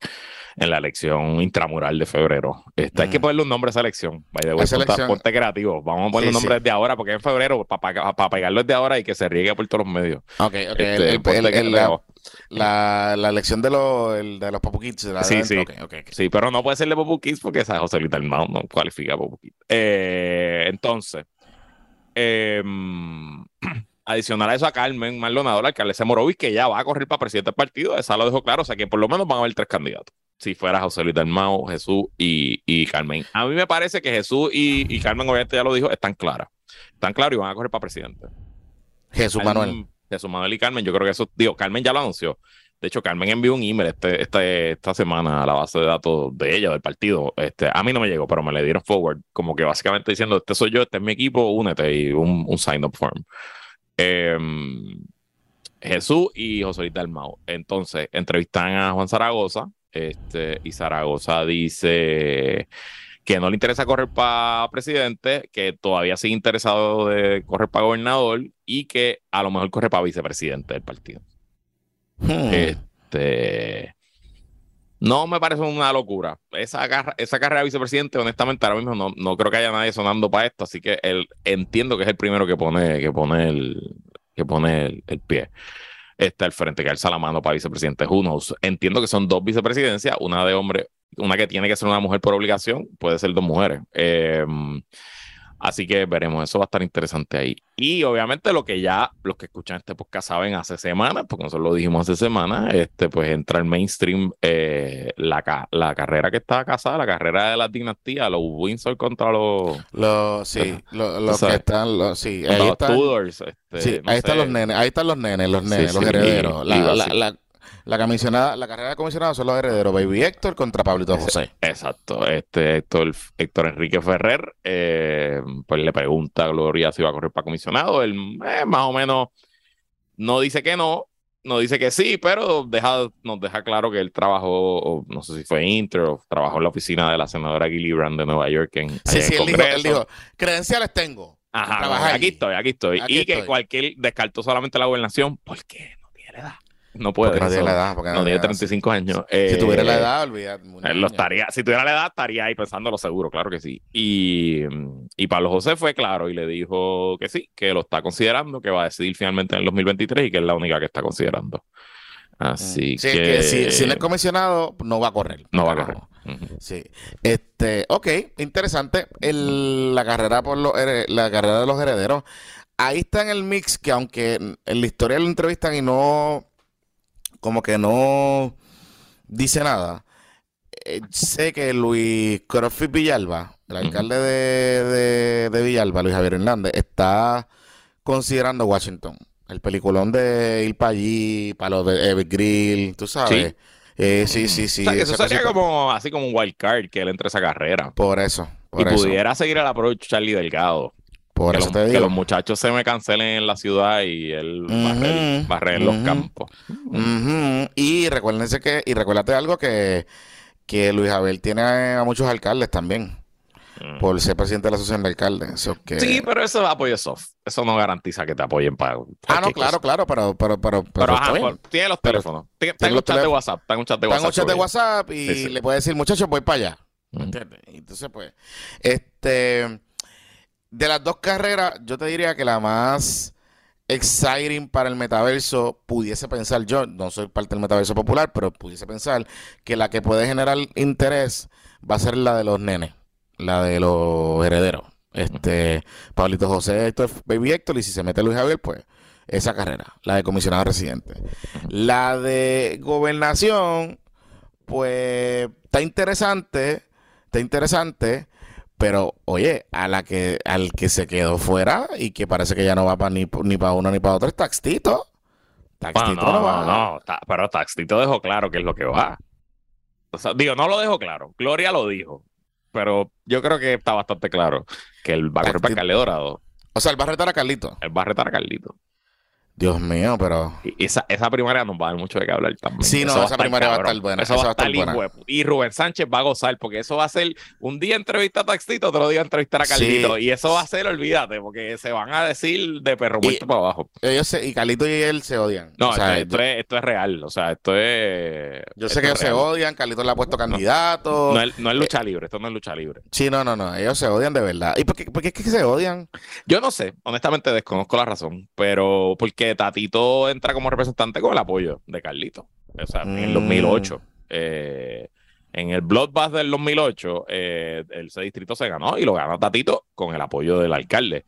en la elección intramural de febrero. Este, Hay que mm. ponerle un nombre a esa elección. Vaya, elección... ponte creativo. Vamos a ponerle un nombre desde ahora porque en febrero, para pegarlo desde ahora y que se riegue por todos los medios. Ok, ok. Este, la, la, elección de, los de los Popu Kids. sí, sí. Sí, pero no puede ser de Popu Kids porque esa José Luis Dalmau no cualifica a Popu Kids. Eh, entonces, eh, adicional a eso a Carmen Maldonado, la alcaldesa Morovis, que ya va a correr para presidente del partido, esa lo dejó claro, o sea que por lo menos van a haber tres candidatos. Si fuera José Luis Dalmau, Jesús y, y, Carmen. A mí me parece que Jesús y, y, Carmen, obviamente ya lo dijo, están claras. Están claros y van a correr para presidente. Jesús Manuel. Jesús Manuel y Carmen, yo creo que eso, digo, Carmen ya lo anunció. De hecho, Carmen envió un email este, este, esta semana a la base de datos de ella, del partido. Este, a mí no me llegó, pero me le dieron forward, como que básicamente diciendo, este soy yo, este es mi equipo, únete y un, un sign-up form. Em, Jesús y José Luis Dalmau. Entonces, entrevistan a Juan Zaragoza, este, y Zaragoza dice que no le interesa correr para presidente, que todavía sigue interesado de correr para gobernador y que a lo mejor corre para vicepresidente del partido. Hmm. Este. No me parece una locura. Esa, esa carrera de vicepresidente, honestamente, ahora mismo no, no creo que haya nadie sonando para esto, así que él, entiendo que es el primero que pone, que pone el, que pone el, pie. Está al frente, que alza la mano para vicepresidente. Who Entiendo que son dos vicepresidencias, una de hombre, una que tiene que ser una mujer por obligación, puede ser dos mujeres. Eh, Así que veremos, eso va a estar interesante ahí. Y obviamente lo que ya los que escuchan este podcast saben hace semanas, porque nosotros lo dijimos hace semanas, este, pues entra el mainstream eh, la, la carrera que está casada, la carrera de la dinastía, los Windsor contra los... los sí, los, que están, los, sí, ahí están, Tudors. Este, sí, ahí están los nenes, ahí están los nenes, los nenes, los herederos. la, la comisionada, la carrera de comisionado son los herederos Baby Héctor contra Pablito José. Exacto. Este Héctor, Héctor Enrique Ferrer, eh, pues le pregunta a Gloria si va a correr para comisionado. Él eh, más o menos no dice que no, no dice que sí, pero deja, nos deja claro que él trabajó, no sé si fue Inter o trabajó en la oficina de la senadora Gillibrand de Nueva York. En, sí, sí, él dijo, credenciales tengo. Ajá, aquí estoy, aquí estoy. y que cualquier descartó solamente la gobernación porque no tiene edad. No puede. Porque no tiene la edad. Porque no, tiene 35 años. si tuviera la eh, edad, olvídate. Lo estaría, si tuviera la edad, estaría ahí pensándolo seguro, claro que sí. Y, y Pablo José fue claro y le dijo que sí, que lo está considerando, que va a decidir finalmente en el 2023 y que es la única que está considerando. Así mm. que... si, no es comisionado, no va a correr. No va a correr. Sí. Este, ok, interesante. El, la carrera por los la carrera de los herederos. Ahí está en el mix que aunque en la historia lo entrevistan y no como que no dice nada. Eh, sé que Luis Crosfield Villalba, el alcalde de, de, Villalba, Luis Javier Hernández, está considerando Washington. El peliculón de ir para allí, para los de Evergreen, tú sabes. Eh, sí, sí, sí. eso sería como, así como un wild card que él entre esa carrera. Por eso. y pudiera seguir al approach Charlie Delgado. Por que eso los, te digo. Que los muchachos se me cancelen en la ciudad y él barre, en los campos. Y recuérdense que, y recuérdate algo que, que Luis Abel tiene a, muchos alcaldes también. Por ser presidente de la asociación de alcaldes. Sí, pero eso es apoyo soft. Eso no garantiza que te apoyen para. Ah, no, claro, claro, pero. Pero, pero, pero, ajá, tiene los teléfonos. Tengo un chat de WhatsApp. Tengo un chat de WhatsApp. Un chat de WhatsApp y le puede decir, muchachos, voy para allá. ¿Entiendes? Entonces, pues. Este de las dos carreras, yo te diría que la más exciting para el metaverso, pudiese pensar yo, no soy parte del metaverso popular, pero pudiese pensar que la que puede generar interés va a ser la de los nenes, la de los herederos. Este, Pablito José, Héctor, Baby Héctor, y si se mete Luis Javier, pues esa carrera, la de comisionado residente. La de gobernación, pues está interesante, está interesante, Pero, oye, a la que, al que se quedó fuera y que parece que ya no va para ni, ni para uno ni para otro es Taxtito. Taxtito no, no, va. no, pero Taxtito dejó claro que es lo que va. O sea, digo, no lo dejó claro. Gloria lo dijo. Pero yo creo que está bastante claro que él va a correr para Carle Dorado. O sea, él va a retar a Carlito. Él va a retar a Carlito. Dios mío, pero. esa, esa primaria nos va a dar mucho de qué hablar también. Sí, no, esa primaria va a estar buena. Eso va a estar buena. Y Rubén Sánchez va a gozar, porque eso va a ser un día entrevista a Taxito, otro día entrevistar a Carlito. Y eso va a ser, olvídate, porque se van a decir de perro muerto para abajo. Ellos y Carlito y él se odian. No, esto, es, esto, es, real. O sea, esto es. Yo sé que ellos se odian, Carlito le ha puesto candidato. No, es, lucha libre, esto no es lucha libre. Sí, no, no, no. Ellos se odian de verdad. ¿Y por qué, por qué es que se odian? Yo no sé, honestamente desconozco la razón, pero porque Tatito entra como representante con el apoyo de Carlito. O sea, en el 2008. Mm. Eh, en el Bloodbath del 2008, eh, ese distrito se ganó y lo ganó Tatito con el apoyo del alcalde.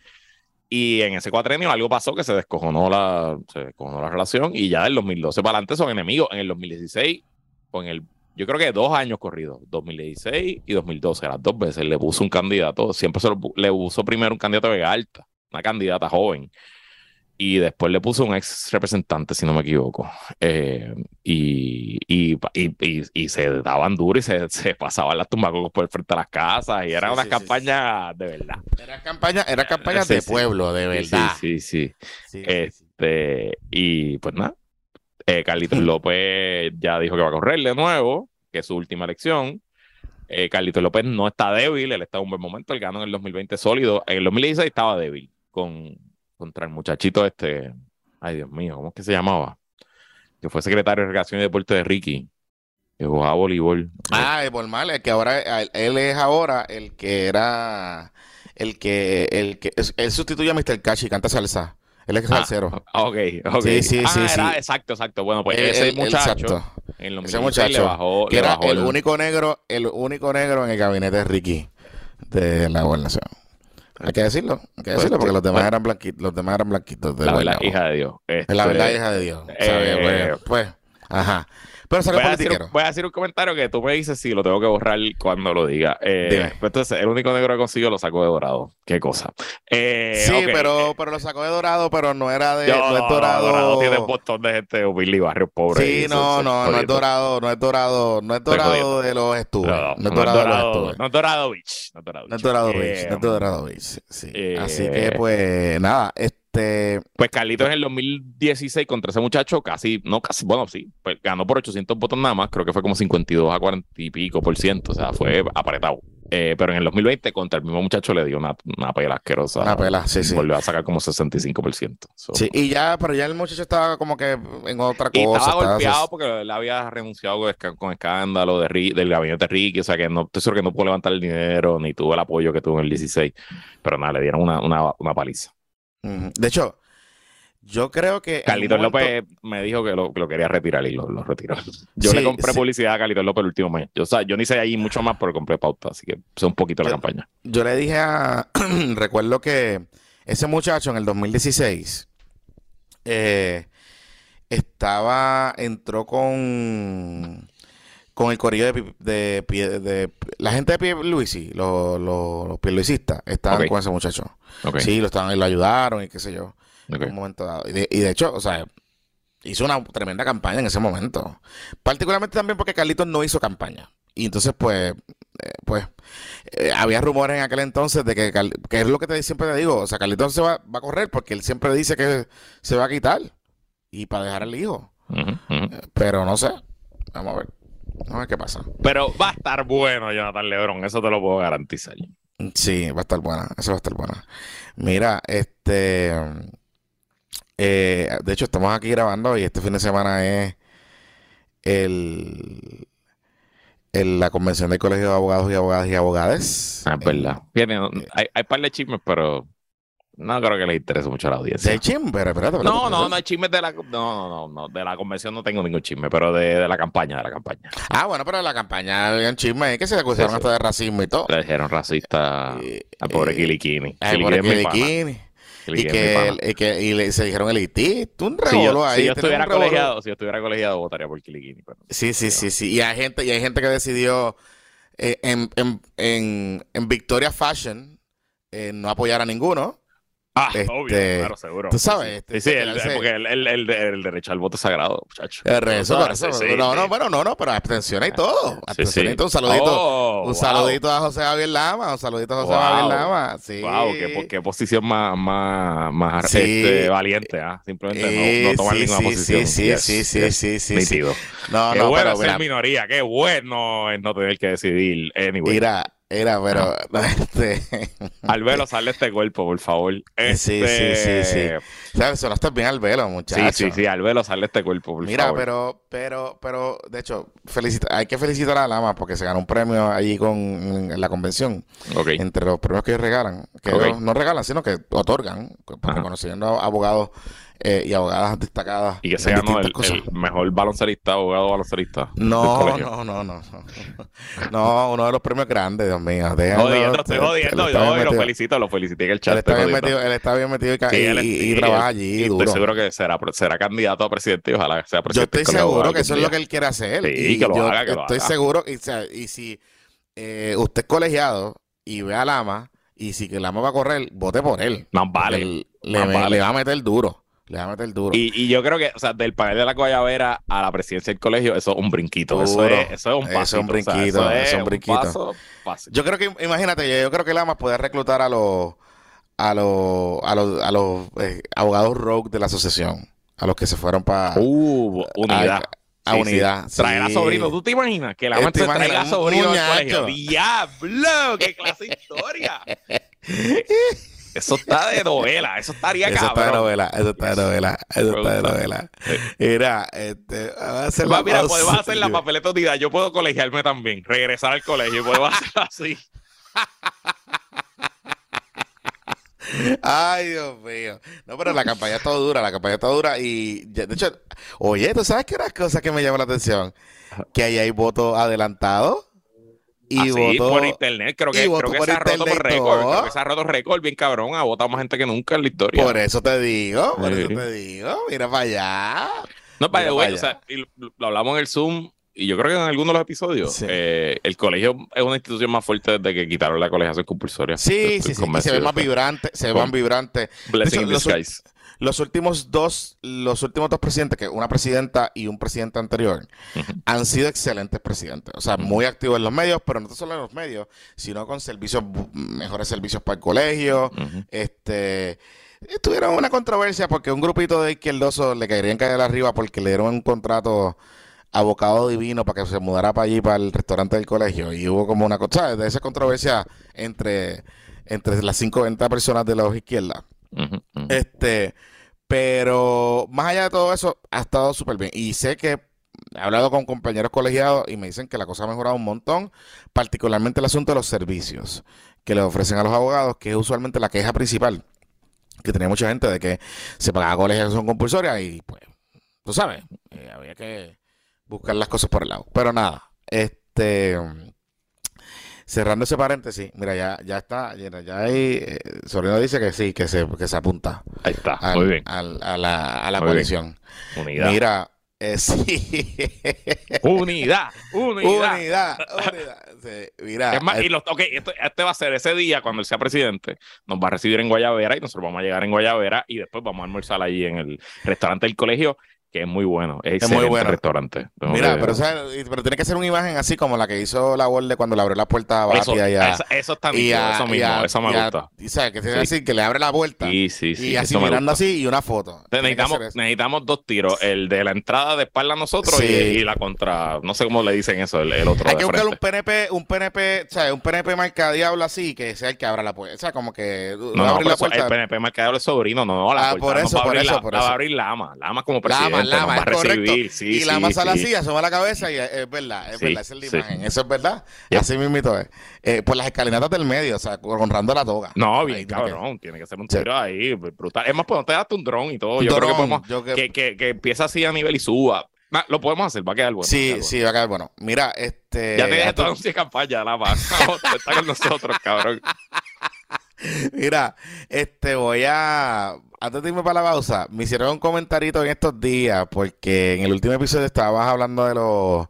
Y en ese cuatrenio algo pasó que se descojonó la, se descojonó la relación y ya del 2012 para adelante son enemigos. En el 2016, con el, yo creo que dos años corridos, 2016 y 2012, las dos veces le puso un candidato, siempre se le puso primero un candidato de Vega Alta, una candidata joven y después le puso un ex representante, si no me equivoco. Eh, y, y, y, y, se daban duro y se, se pasaban las tumbacocos por el frente de las casas y era una campaña de verdad. Era campaña, era campaña de pueblo, de verdad. Sí, sí, sí. este, y pues nada, eh, Carlitos López ya dijo que va a correr de nuevo, que es su última elección. Eh, Carlitos López no está débil, él está en un buen momento, él ganó en el 2020 sólido. En el 2016 estaba débil con contra el muchachito este, ay Dios mío, ¿cómo es que se llamaba? Que fue secretario de Recreación y Deporte de Ricky, que jugaba voleibol. Ah, el Bormal, que ahora, él es ahora el que era, el que, el que, él sustituye a Mr. Kashi, canta salsa. Él es ah, salsero. Ah, ok, ok. Sí, sí, sí, ah, Exacto, exacto. Bueno, pues ese muchacho. En ese muchacho. Le bajó, que era el, único negro, el único negro en el gabinete de Ricky de la gobernación. Hay que decirlo, hay que decirlo, porque los demás eran blanquitos, los demás eran blanquitos. De la verdad, hija de Dios. la verdad, este, hija de Dios. Eh, pues, ajá. Pero voy, a decir, voy a decir un comentario que tú me dices si lo tengo que borrar cuando lo diga. Eh, pues entonces, el único negro que consiguió lo sacó de dorado. Qué cosa. Eh, sí, pero, pero lo sacó de dorado, pero no era de. no, es dorado. dorado tiene un montón de gente humilde barrio pobre. Sí, no, no, no es dorado, no es dorado, no es dorado de los estudios. No, no, es dorado de los estudios. No es dorado beach. No es dorado beach. No es dorado beach. No es dorado beach. Sí. Así que, pues, nada. Este, pues Carlitos en el 2016 contra ese muchacho casi, no casi, bueno, sí, pues ganó por 800 votos nada más, creo que fue como 52 a 40 y pico por ciento, o sea, fue apretado. Eh, pero en el 2020 contra el mismo muchacho le dio una, una pela asquerosa. Una pela, sí, sí. Volvió a sacar como 65%. Sí, y ya, pero ya el muchacho estaba como que en otra cosa. Y estaba golpeado porque él había renunciado con, escándalo de, del gabinete de Ricky, o sea que no, estoy seguro que no pudo levantar el dinero, ni tuvo el apoyo que tuvo en el 16. Pero nada, le dieron una, una, una paliza. De hecho, yo creo que. Carlitos López me dijo que lo, quería retirar y lo, retiró. Yo le compré publicidad a Carlitos López el último mes. Yo, yo ni sé ahí mucho más, pero compré pauta, así que sé un poquito la campaña. Yo le dije a. recuerdo que ese muchacho en el 2016 eh, estaba. entró con. Con el corillo de, de, de, la gente de Pierluisi, los, los, los Pierluisistas, estaban con ese muchacho. Sí, lo estaban, lo ayudaron y qué sé yo. En un momento dado. Y de, hecho, o sea, hizo una tremenda campaña en ese momento. Particularmente también porque Carlitos no hizo campaña. Y entonces, pues, eh, pues, eh, había rumores en aquel entonces de que, que es lo que te, siempre te digo, o sea, Carlitos se va, va, a correr porque él siempre dice que se va a quitar y para dejar al hijo. Pero no sé, vamos a ver, a ver qué pasa. Pero va a estar bueno, Jonathan Lebron, eso te lo puedo garantizar. Sí, va a estar buena, eso va a estar buena. Mira, este, eh, de hecho, estamos aquí grabando y este fin de semana es el, la convención del Colegio de Abogados y Abogadas y Abogadas. Ah, es verdad. Eh, hay, hay par de chismes, pero no creo que les interese mucho a la audiencia. ¿De chisme? no, no, no hay chismes de la... No, no, no, de la convención no tengo ningún chisme, pero de, la campaña, de la campaña. Ah, bueno, pero de la campaña había un chisme que se acusaron hasta de racismo y todo. Le dijeron racista al pobre Kilikini. Al pobre Kilikini. Y que, que y le, se dijeron elitista, un revoló ahí. Si yo, estuviera colegiado, si yo estuviera colegiado, votaría por Kilikini. sí, sí, sí, sí. Y hay gente, y hay gente que decidió eh, en, en, en, en Victoria Fashion eh, no apoyar a ninguno. Ah, Este, obvio, claro, seguro. tú sabes, Sí, este, sí, el- ese- porque el, el- el- el derecho al voto es sagrado, muchacho. Eh, Tú por sabes, eso. sí, no, sí. no, bueno, no, no, pero abstención y todo. Sí, sí. todo. Un saludito. Oh, un wow. saludito a José Javier Lama. Un saludito a José Wow. Javier Lama. Sí. Wow, qué, po- qué posición más, más, más Sí. este, valiente, ¿ah? Simplemente Eh, no, no tomar sí, ninguna sí, posición. sí, Yes, sí, sí, yes. sí, sí, sí. No, qué no, bueno pero ser mira, minoría, qué bueno es no tener que decidir. Anyway, mira, mira, pero este, al velo sale este cuerpo, por favor. Sí, sí, Este, sí, sí. ¿sabes? Sonaste bien al velo, muchacho. Sí, sí, sí, al velo sale este cuerpo, por Mira, favor. pero, pero, pero, de hecho, felicita, hay que felicitar a Lama porque se ganó un premio allí con en la convención. Ok. Entre los premios que ellos regalan, que ellos no regalan, sino que otorgan, pues, reconociendo a abogados eh, y abogadas destacadas. Y que se ganó el, mejor baloncerista, abogado baloncerista. No, no, no, no, no. No, uno de los premios grandes, Dios mío. Déjalo, Jodiendo, estoy él- jodiendo. él Yo está lo felicito, lo felicité en el Él chat. está estoy bien metido, él está bien metido y, Sí, y- él- y- y y- trabaja allí Estoy seguro que será, será candidato a presidente y ojalá sea Yo presidente. estoy del colegio seguro que eso es lo que él quiere hacer. Sí, y que lo yo haga, que lo estoy haga. seguro. Y, o sea, y si eh, usted es colegiado y ve a Lama, y si que Lama va a correr, vote por él. Vale. Él- le, me- vale. le va a meter duro. Le va a meter duro. Y, y yo creo que, o sea, del panel de la Guayabera a la presidencia del colegio, eso es un brinquito. Eso es, eso es un Eso es un o sea, brinquito, eso es un un brinquito. paso fácil. Yo creo que, imagínate, yo, creo que Lama puede reclutar a los a los a los, a los eh, abogados rogue de la asociación, a los que se fueron para Uh, unidad. a Sí, sí. unidad. Traer a sobrino. ¿Tú te imaginas que la gente te traiga a sobrino al colegio? ¡Diablo! ¡Qué clase de historia! Eso está de novela. Eso estaría Eso está de novela, eso está de novela, eso está de novela. Mira, este, a hacer Va, la mira, podemos hacer la papeleta unidad. Yo puedo colegiarme también, regresar al colegio y podemos hacerlo así. Ay, Dios mío. No, pero la campaña está dura, la campaña está dura y de hecho, oye, ¿tú sabes qué era cosa que me llama la atención? Que ahí hay voto adelantado y así, voto por internet. Creo que, votó creo que se ha roto por récord. todo. Creo que se ha roto récord bien cabrón. Ha votado más gente que nunca en la historia. Por eso te digo, por Sí. eso te digo, mira para allá. No, para o sea, y lo, lo hablamos en el Zoom y yo creo que en algunos de los episodios, Sí. eh, el colegio es una institución más fuerte desde que quitaron la colegiación compulsoria. Sí, estoy sí, sí, y se ve más vibrante, se ve más vibrante. Blessing in disguise. Los últimos dos, los últimos dos presidentes, que una presidenta y un presidente anterior, han sido excelentes presidentes. O sea, muy activos en los medios, pero no solo en los medios, sino con servicios, mejores servicios para el colegio. Ujú. Este, tuvieron una controversia porque un grupito de izquierdosos le caerían caer arriba porque le dieron un contrato a Bocado Divino para que se mudara para allí, para el restaurante del colegio. Y hubo como una cosa, de esa controversia entre, entre las 50 personas de la izquierda. Este, pero más allá de todo eso, ha estado súper bien. Y sé que he hablado con compañeros colegiados y me dicen que la cosa ha mejorado un montón, particularmente el asunto de los servicios que le ofrecen a los abogados, que es usualmente la queja principal que tenía mucha gente de que se pagaba colegiación compulsoria y pues, tú sabes, eh, había que buscar las cosas por el lado. Pero nada, este... Cerrando ese paréntesis, mira, ya, ya está, ya, ya hay, eh, Sobrino dice que sí, que se, que se apunta Ahí está, al- muy bien. al- a la, a la coalición. Unidad. Mira, eh, sí. Unidad, unidad. unidad, unidad. Sí, mira, Es más, eh, y los, ok, esto- este va a ser ese día cuando él sea presidente, nos va a recibir en Guayavera y nosotros vamos a llegar en Guayavera y después vamos a almorzar allí en el restaurante del colegio, que es muy bueno, es, Es muy bueno. restaurante. Tengo mira, que- pero, pero tiene que ser una imagen así como la que hizo la Worde cuando le abrió la puerta a eso, Batia y a, eso, eso está y a- eso mismo, a- eso me y gusta. y sabes que tiene Sí. así que le abre la puerta Sí, sí, sí. y así eso mirando así y una foto. Necesitamos, eso. necesitamos dos tiros, el de la entrada de espalda a nosotros y- la contra, no sé cómo le dicen eso, el, el otro Hay de que buscar un. PNP, un PNP, ¿sabes? Un PNP marca diablo así, que sea el que abra la puerta. O sea, como que No, no, la eso, puerta. el PNP marcador es sobrino, no, la Ah, puerta por eso, por eso, la- por la va eso. a abrir Lama, Lama como presidente, Lama, Lama, nos va a es correcto. recibir, sí, y sí, Lama sale sí. así, asoma la cabeza y es, es verdad, es verdad, esa es la imagen, eso es verdad. Yep. Así mismito es. Eh, por las escalinatas del medio, o sea, honrando la toga. No, Ahí bien, que- cabrón, tiene que ser un tiro ahí, brutal. Es más, pues no te das un dron y todo, Un yo creo que podemos, yo que- que, que, que empieza así a nivel y suba. Nah, lo podemos hacer, va a quedar bueno. sí, sí, va a quedar bueno. Mira, este. Ya te tu- todo de campaña, Lama. Vamos, está con nosotros, cabrón. Mira, este, voy a. Antes de irme para la pausa, me hicieron un comentarito en estos días, porque en el último episodio estabas hablando de los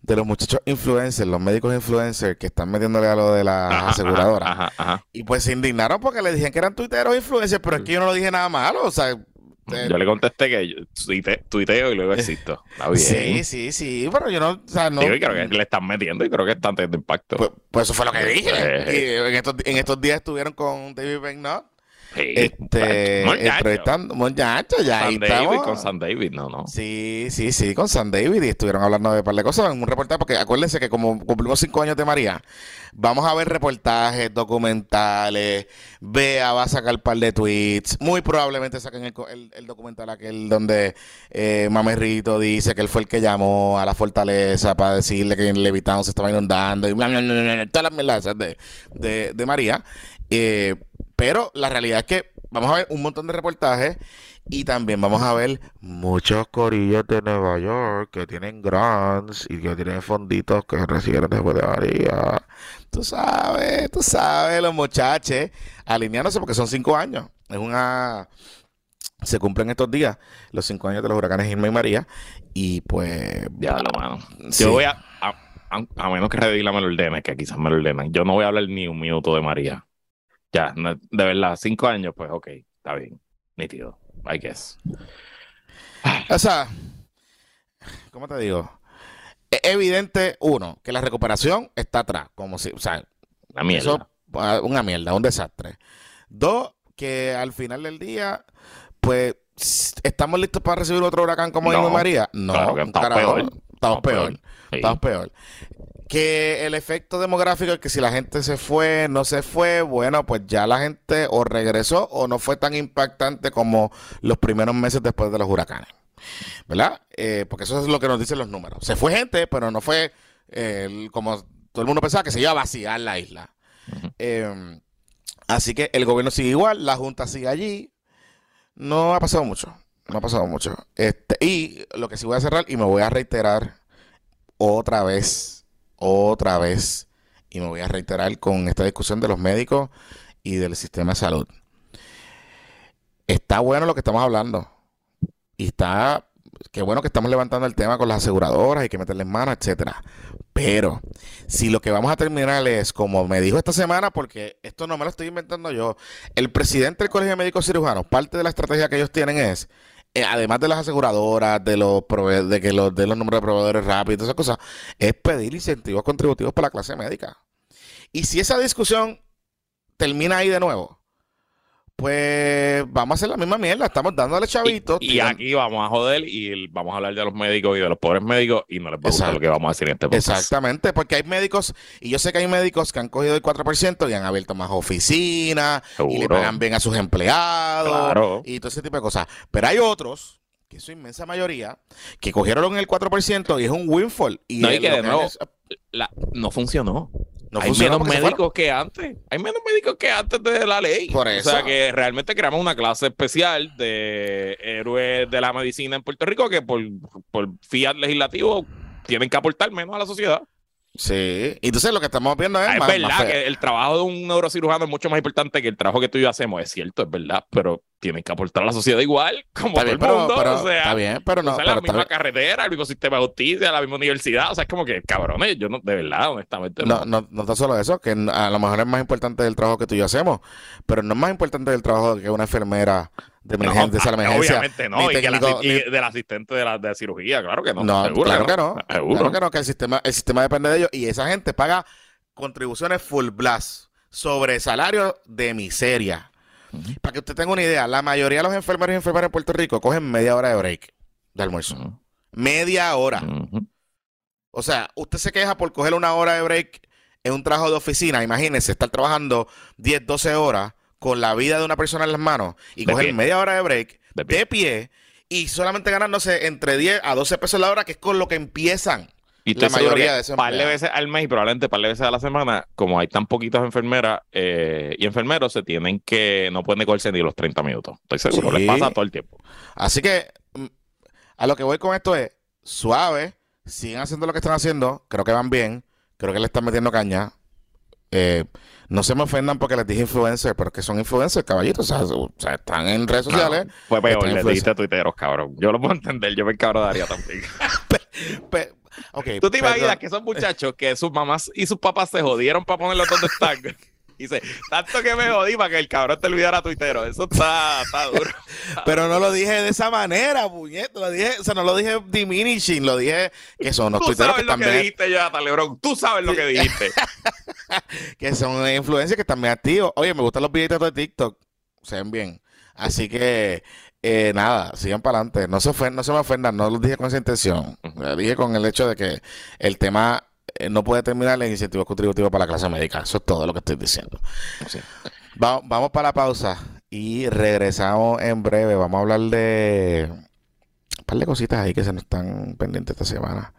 de los muchachos influencers, los médicos influencers que están metiéndole a lo de las Ajá, aseguradoras. ajá, ajá. Y pues se indignaron porque le dijeron que eran tuiteros influencers, pero es que yo no lo dije nada malo. O sea, eh, Yo le contesté que yo tuite- tuiteo y luego existo. Está bien. sí, sí, sí, pero yo no, o sea, no. Digo, y creo que le están metiendo y creo que están teniendo impacto. Pues, pues eso fue lo que dije. Eh. Y en estos, en estos días estuvieron con David Becknott, Sí, este, entrevistando, muchachos, ya ahí San David estamos. con San David, no, no. Sí, sí, sí, con San David y estuvieron hablando de un par de cosas en un reportaje, porque acuérdense que como cumplimos cinco años de María, vamos a ver reportajes, documentales, Bea va a sacar un par de tweets, muy probablemente saquen el, co- el- el documental aquel donde eh, Mamerrito dice que él fue el que llamó a la fortaleza para decirle que en Levitown se estaba inundando y bla, bla, bla, bla, todas las mierdas de, de María. Eh, pero la realidad es que vamos a ver un montón de reportajes y también vamos a ver muchos corillos de Nueva York que tienen grants y que tienen fonditos que recibieron después de María. Tú sabes, tú sabes, los muchachos alineándose porque son cinco años. Es una... Se cumplen estos días los cinco años de los huracanes Irma y María y pues... Ya lo mano. sí. Yo voy a, a, menos que Redila me lo ordene, que quizás me lo ordenen, yo no voy a hablar ni un minuto de María. Ya, no- de verdad, cinco años, pues ok, está bien, nítido, I guess. O sea, ¿cómo te digo? Es evidente, uno, que la recuperación está atrás, como si, o sea, La mierda. Eso, ah, una mierda, un desastre. Dos, que al final del día, pues, ¿estamos listos para recibir otro huracán como No, María? No, claro estamos carajo. peor. Estamos Estamos peor. peor. Sí. Estamos peor. Que el efecto demográfico es que si la gente se fue, no se fue, bueno, pues ya la gente o regresó o no fue tan impactante como los primeros meses después de los huracanes. ¿Verdad? Eh, porque eso es lo que nos dicen los números. Se fue gente, pero no fue eh, como todo el mundo pensaba que se iba a vaciar la isla. Eh, así que el gobierno sigue igual, la Junta sigue allí. No ha pasado mucho. No ha pasado mucho. Este, y lo que sí voy a cerrar, y me voy a reiterar otra vez, otra vez, y me voy a reiterar con esta discusión de los médicos y del sistema de salud. Está bueno lo que estamos hablando. Y está, qué bueno que estamos levantando el tema con las aseguradoras y que meterles mano, etcétera. Pero si lo que vamos a terminar es, como me dijo esta semana, porque esto no me lo estoy inventando yo, el presidente del Colegio de Médicos Cirujanos, parte de la estrategia que ellos tienen es, eh, además de las aseguradoras, de los prove- de que los de los números de proveedores rápidos, esas cosas, es pedir incentivos contributivos para la clase médica. Y si esa discusión termina ahí de nuevo, pues vamos a hacer la misma mierda. Estamos dándole chavitos. Y, y aquí vamos a joder y vamos a hablar de los médicos y de los pobres médicos y no les va a gustar lo que vamos a decir en este podcast. Exactamente, porque hay médicos, y yo sé que hay médicos que han cogido el 4% y han abierto más oficinas y le pagan bien a sus empleados Claro. y todo ese tipo de cosas. Pero hay otros, que es su inmensa mayoría, que cogieron el 4% y es un windfall. Y No, y que de nuevo, es- La- no funcionó. No Hay menos médicos que antes. Hay menos médicos que antes de la ley. Por O sea que realmente creamos una clase especial de héroes de la medicina en Puerto Rico que por, por fiat legislativo tienen que aportar menos a la sociedad. Sí, y entonces lo que estamos viendo es, Ah, es más- verdad que el trabajo de un neurocirujano es mucho más importante que el trabajo que tú y yo hacemos. Es cierto, es verdad, pero tienen que aportar a la sociedad igual, como Está todo bien, el pero, mundo. pero- o sea, está bien, pero no, pero la misma bien. carretera, el mismo sistema de justicia, la misma universidad. O sea, es como que, cabrones, yo no, de verdad, honestamente. No, no, no está solo eso, que a lo mejor es más importante el trabajo que tú y yo hacemos, pero no es más importante el trabajo que una enfermera de No, emergencia, de sala ah, emergencia. Obviamente no, que la- técnico, y ni- del asistente de la, de cirugía, claro que no. No, seguro claro que no. Seguro. Claro que no, que el sistema, el sistema depende de ellos y esa gente paga contribuciones full blast sobre salarios de miseria. Para que usted tenga una idea, la mayoría de los enfermeros y enfermeras en Puerto Rico cogen media hora de break de almuerzo. Media hora. O sea, usted se queja por coger una hora de break en un trabajo de oficina. Imagínese estar trabajando 10, 12 horas con la vida de una persona en las manos y De coger pie. media hora de break De pie. de pie y solamente ganándose entre 10 a 12 pesos la hora, que es con lo que empiezan. Y La mayoría de esos par de veces al mes y probablemente par de veces a la semana, como hay tan poquitas enfermeras eh, y enfermeros, se tienen que, no pueden cogerse ni los 30 minutos. Estoy seguro, Sí. les pasa todo el tiempo. Así que mm, a lo que voy con esto es suave, siguen haciendo lo que están haciendo, creo que van bien, creo que le están metiendo caña. Eh, no se me ofendan porque les dije influencer, pero que son influencers, caballitos. O sea, están en redes sociales. Fue peor, Están le influencers. dijiste a tuiteros, cabrón. Yo lo puedo entender, yo me encabronaría también. Pe- ok. ¿Tú te imaginas que esos muchachos que sus mamás y sus papás se jodieron para ponerlos donde están? Dice, tanto que me jodí para que el cabrón te olvidara tuitero. Eso está, está duro. Pero no lo dije de esa manera, puñeto. Lo dije, o sea, no lo dije diminishing, lo dije que son los Tú tuiteros sabes que lo que también dijiste, Jonathan Lebron. Tú sabes lo que dijiste. que son influencers que están bien activos. Oye, me gustan los videitos de TikTok, se ven bien. Así que eh, nada, sigan para adelante. No se ofendan, no se me ofendan, no lo dije con esa intención. Lo dije con el hecho de que el tema no puede terminar en incentivos contributivos para la clase médica. Eso es todo lo que estoy diciendo. Sí. Va- vamos para la pausa y regresamos en breve. Vamos a hablar de un par de cositas ahí que se nos están pendientes esta semana.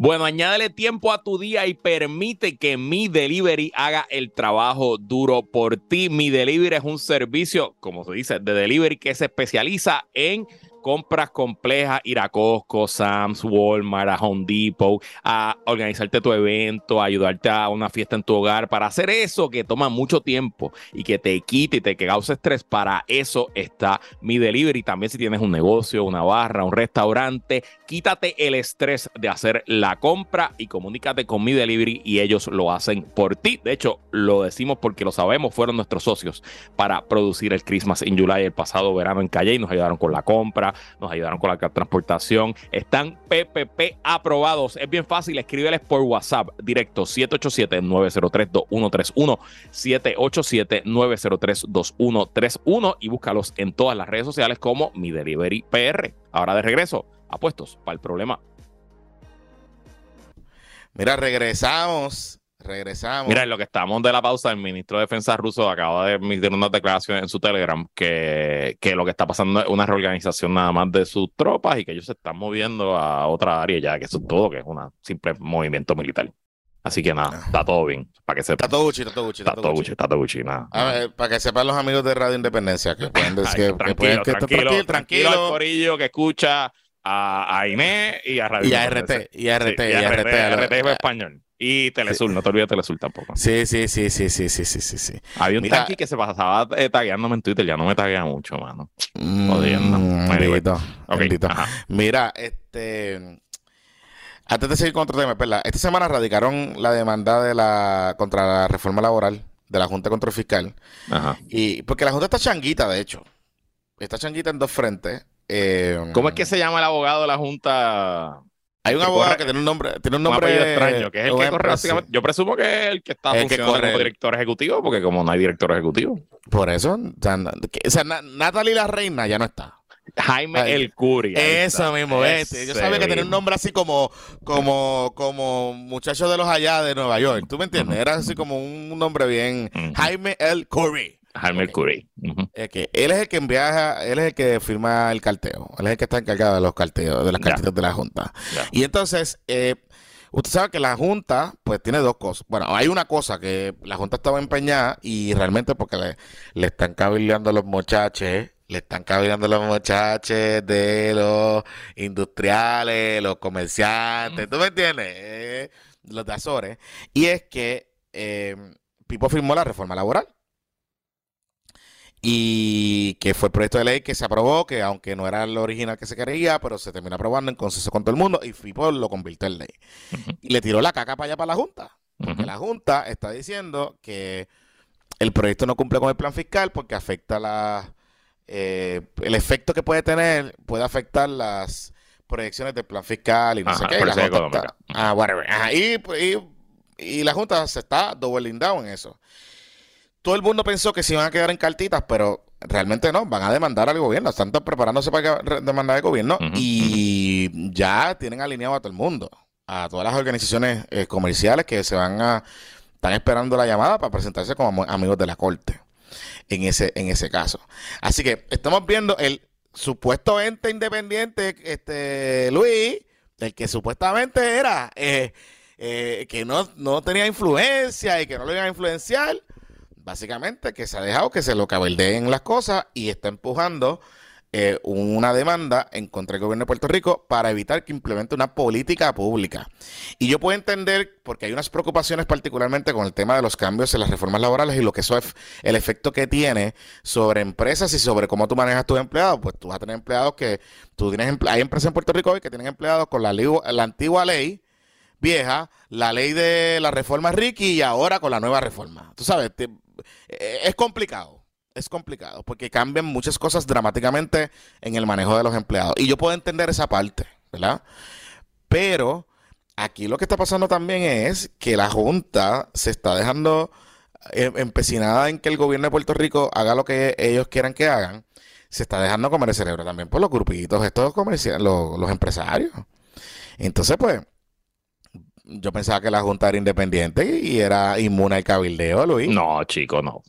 Bueno, añádele tiempo a tu día y permite que mi delivery haga el trabajo duro por ti. Mi delivery es un servicio, como se dice, de delivery que se especializa en compras complejas, ir a Costco, Sam's, Walmart, a Home Depot, a organizarte tu evento, a ayudarte a una fiesta en tu hogar, para hacer eso que toma mucho tiempo y que te quite y te cause estrés, para eso está mi delivery. También si tienes un negocio, una barra, un restaurante, quítate el estrés de hacer la compra y comunícate con mi delivery y ellos lo hacen por ti. De hecho, lo decimos porque lo sabemos, fueron nuestros socios para producir el Christmas in July el pasado verano en Calle y nos ayudaron con la compra, nos ayudaron con la transportación. Están PPP aprobados. Es bien fácil, escríbeles por WhatsApp directo 787-903-2131, 787-903-2131 y búscalos en todas las redes sociales como Mi Delivery PR. Ahora de regreso, apuestos para el problema. Mira, regresamos. Regresamos. Mira, en lo que estamos de la pausa, el ministro de Defensa ruso acaba de emitir unas declaraciones en su Telegram que, que lo que está pasando es una reorganización nada más de sus tropas y que ellos se están moviendo a otra área ya, que eso es todo, que es un simple movimiento militar. Así que nada, está todo bien, para que sepa. Está todo Gucci, está todo Gucci. Está todo Gucci, está todo Gucci, nada. A ver, para que sepan los amigos de Radio Independencia que pueden Ay, decir que, que pueden tranquilo, que tranquilo, tranquilo, tranquilo, al tranquilo. corillo que escucha a, a Inés y a Radio Y a. RT, y a RT, Sí, y a RT. a lo- RT es español. Y Telesur, no te olvides de Telesur tampoco. Sí, sí, sí, sí, sí, sí, sí, sí. Había un tanque que se pasaba eh, tagueándome en Twitter, ya no me taguea mucho, mano. Mm, Jodiendo. Mm, bendito. Mira, este... Antes de seguir con otro tema, Perla, esta semana radicaron la demanda de la contra la reforma laboral de la Junta Control Fiscal. Ajá. Y, porque la Junta está changuita, de hecho. Está changuita en dos frentes. ¿Cómo es que em, se llama el abogado de la Junta? Hay un abogado corre- que tiene un nombre, tiene un nombre extraño, que es el que corre básicamente. Yo presumo que es el que está El que funcionando corre como el- director ejecutivo, porque como no hay director ejecutivo. Por eso, o sea, o sea, Natalie la reina ya no está. Jaime Ay, El Curi. Eso mismo, este. Yo sabía que tenía un nombre así como, como, como muchacho de los allá de Nueva York. ¿Tú me entiendes? Era así como un nombre bien. Jaime L. Curry. Ujú. Es que él es el que viaja, él es el que firma el carteo. Él es el que está encargado de los carteos, de las Ya. cartitas de la Junta. Y entonces, eh, usted sabe que la Junta, pues tiene dos cosas. Bueno, hay una cosa que la Junta estaba empeñada y realmente porque le, le están cabildeando los muchachos, le están cabildeando los muchachos de los industriales, los comerciantes, ¿tú me entiendes? Eh, los de Azores. Y es que eh, Pipo firmó la reforma laboral y que fue el proyecto de ley que se aprobó, que aunque no era lo original que se quería, pero se terminó aprobando en consenso con todo el mundo y FIPO lo convirtió en ley. Y le tiró la caca para allá para la Junta. Porque la Junta está diciendo que el proyecto no cumple con el plan fiscal porque afecta la... eh, el efecto que puede tener puede afectar las proyecciones del plan fiscal y no Ajá, sé qué. y la Junta está- ah, whatever. Ajá, y, y- y la Junta se está doubling down en eso todo el mundo pensó que se iban a quedar en cartitas, pero realmente no, van a demandar al gobierno, están preparándose para demandar al gobierno y ya tienen alineado a todo el mundo, a todas las organizaciones eh, comerciales que se van a, están esperando la llamada para presentarse como am- amigos de la corte en ese, en ese caso. Así que estamos viendo el supuesto ente independiente, este Luis, el que supuestamente era eh, eh, que no, no tenía influencia y que no lo iban a influenciar, básicamente que se ha dejado que se lo cabildeen las cosas y está empujando eh, una demanda en contra del gobierno de Puerto Rico para evitar que implemente una política pública. Y yo puedo entender, porque hay unas preocupaciones particularmente con el tema de los cambios en las reformas laborales y lo que eso es el efecto que tiene sobre empresas y sobre cómo tú manejas tus empleados. Pues tú vas a tener empleados que, tú tienes, hay empresas en Puerto Rico hoy que tienen empleados con la antigua ley vieja, la ley de la reforma Ricky y ahora con la nueva reforma. Tú sabes, eh, es complicado. Es complicado porque cambian muchas cosas dramáticamente en el manejo de los empleados. Y yo puedo entender esa parte, ¿verdad? Pero aquí lo que está pasando también es que la Junta se está dejando eh, empecinada en que el gobierno de Puerto Rico haga lo que ellos quieran que hagan. Se está dejando comer el cerebro también por los grupitos, estos comerciales, los empresarios. Entonces, pues, yo pensaba que la Junta era independiente y era inmune al cabildeo, Luis. No, chico, no.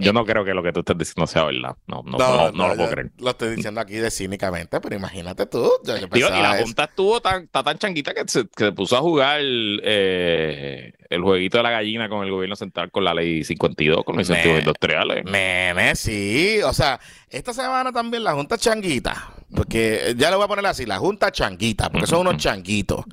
yo no. creo que lo que tú estés diciendo sea verdad. No, no, no, no, lo puedo creer. Lo estoy diciendo aquí de cínicamente, pero imagínate tú. y la Junta estuvo tan, tan changuita que se, puso a jugar eh, el jueguito de la gallina con el gobierno central con la ley 52, con los incentivos industriales. Nene, sí. O sea, esta semana también la Junta changuita. Porque ya le voy a poner así, la Junta changuita, porque son unos changuitos.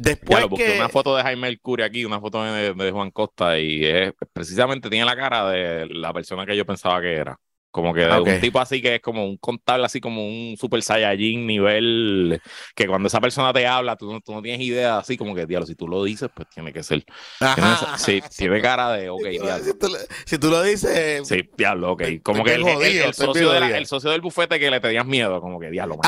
Después que... una foto de Jaime Mercurio aquí, una foto de, Juan Costa y es, precisamente tiene la cara de la persona que yo pensaba que era. Como que de un tipo así que es como un contable, así como un super saiyajin nivel, que cuando esa persona te habla, tú, no tienes idea, así como que, diablo, si tú lo dices, pues tiene que ser. sí, tiene cara de, ok, diablo. Si tú, lo dices... Sí, diablo, ok. Como que el, socio del bufete que le tenías miedo, como que, diablo,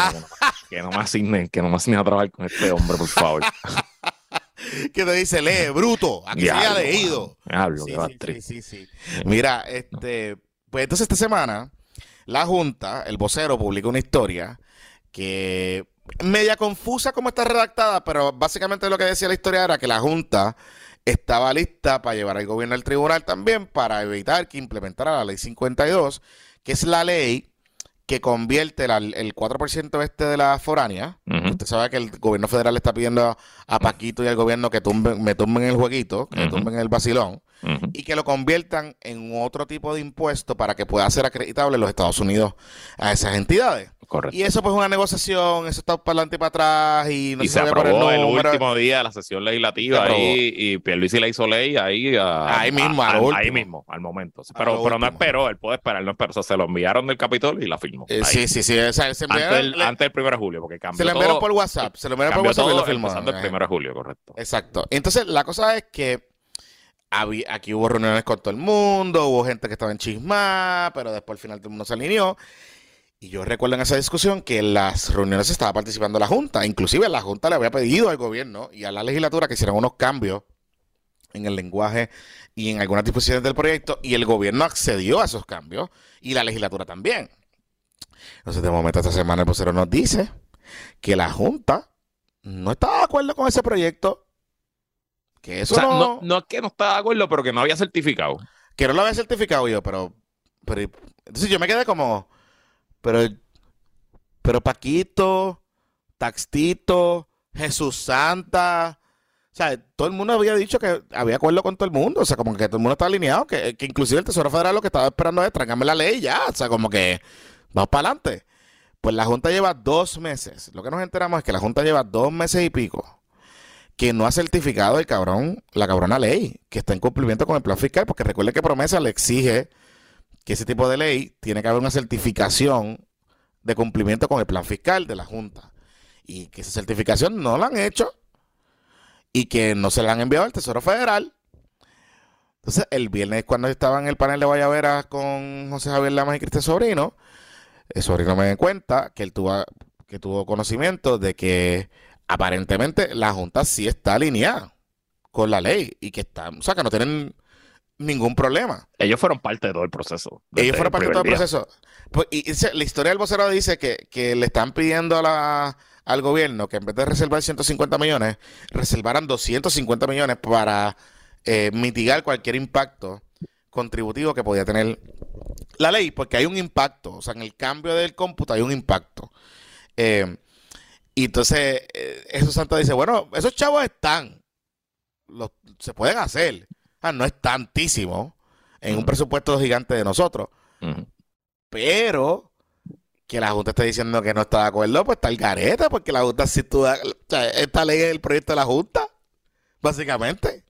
que no me asignen, que no me asignen a trabajar con este hombre, por favor. que te dice, lee, bruto, aquí se ha leído. Diablo, sí, sí, sí, Mira, este... Pues entonces esta semana la Junta, el vocero, publicó una historia que media confusa como está redactada, pero básicamente lo que decía la historia era que la Junta estaba lista para llevar al gobierno al tribunal también para evitar que implementara la ley 52, que es la ley que convierte el 4% este de la foránea. Usted sabe que el gobierno federal está pidiendo a, Paquito y al gobierno que me tumben el jueguito, que me tumben el vacilón y que lo conviertan en otro tipo de impuesto para que pueda ser acreditable en los Estados Unidos a esas entidades. Correcto. Y eso pues es una negociación, eso está para adelante y para atrás y no se, aprobó el, último día de la sesión legislativa ahí, y Pierluisi la hizo ley ahí ahí mismo, ahí mismo, al momento. Pero, pero no esperó, él puede esperar, no esperó. O sea, se lo enviaron del Capitolio y la firmó. Eh, sí, sí, sí. O sea, se antes, el, antes del 1 de julio, porque cambió Se lo enviaron por WhatsApp, se lo enviaron por WhatsApp y lo firmó. Del 1 de julio, correcto. Exacto. Entonces, la cosa es que aquí hubo reuniones con todo el mundo, hubo gente que estaba en chisma, pero después al final todo el mundo se alineó. Y yo recuerdo en esa discusión que en las reuniones estaba participando la Junta. Inclusive la Junta le había pedido al gobierno y a la legislatura que hicieran unos cambios en el lenguaje y en algunas disposiciones del proyecto y el gobierno accedió a esos cambios y la legislatura también. Entonces de momento esta semana el vocero nos dice que la Junta no estaba de acuerdo con ese proyecto que eso no... no... es que no estaba de acuerdo, pero que no había certificado. Que no lo había certificado yo, pero, pero entonces yo me quedé como, pero, pero Paquito, Taxtito, Jesús Santa, o sea, todo el mundo había dicho que había acuerdo con todo el mundo, o sea, como que todo el mundo está alineado, que, que inclusive el Tesoro Federal lo que estaba esperando es tráigame la ley ya, o sea, como que vamos para adelante. Pues la Junta lleva dos meses. Lo que nos enteramos es que la Junta lleva dos meses y pico que no ha certificado el cabrón, la cabrona ley, que está en cumplimiento con el plan fiscal, porque recuerde que promesa le exige que ese tipo de ley tiene que haber una certificación de cumplimiento con el plan fiscal de la Junta. Y que esa certificación no la han hecho y que no se la han enviado al Tesoro Federal. Entonces, el viernes cuando estaba en el panel de Guayavera con José Javier Lamas y Cristian Sobrino, el sobrino me da cuenta que él tuvo, que tuvo conocimiento de que aparentemente la Junta sí está alineada con la ley y que está, o sea, que no tienen ningún problema. Ellos fueron parte de todo el proceso. Ellos fueron parte de todo el proceso. Pues, y, la historia del vocero dice que, le están pidiendo a la, al gobierno que en vez de reservar 150 millones, reservaran 250 millones para eh, mitigar cualquier impacto contributivo que podía tener la ley, porque hay un impacto, o sea, en el cambio del cómputo hay un impacto. Eh, y entonces, eh, esos santos dice, bueno, esos chavos están, se pueden hacer. Ah, no es tantísimo en un presupuesto gigante de nosotros. Pero que la Junta esté diciendo que no está de acuerdo, pues está el gareta, porque la Junta, si tú, esta ley es el proyecto de la Junta, básicamente,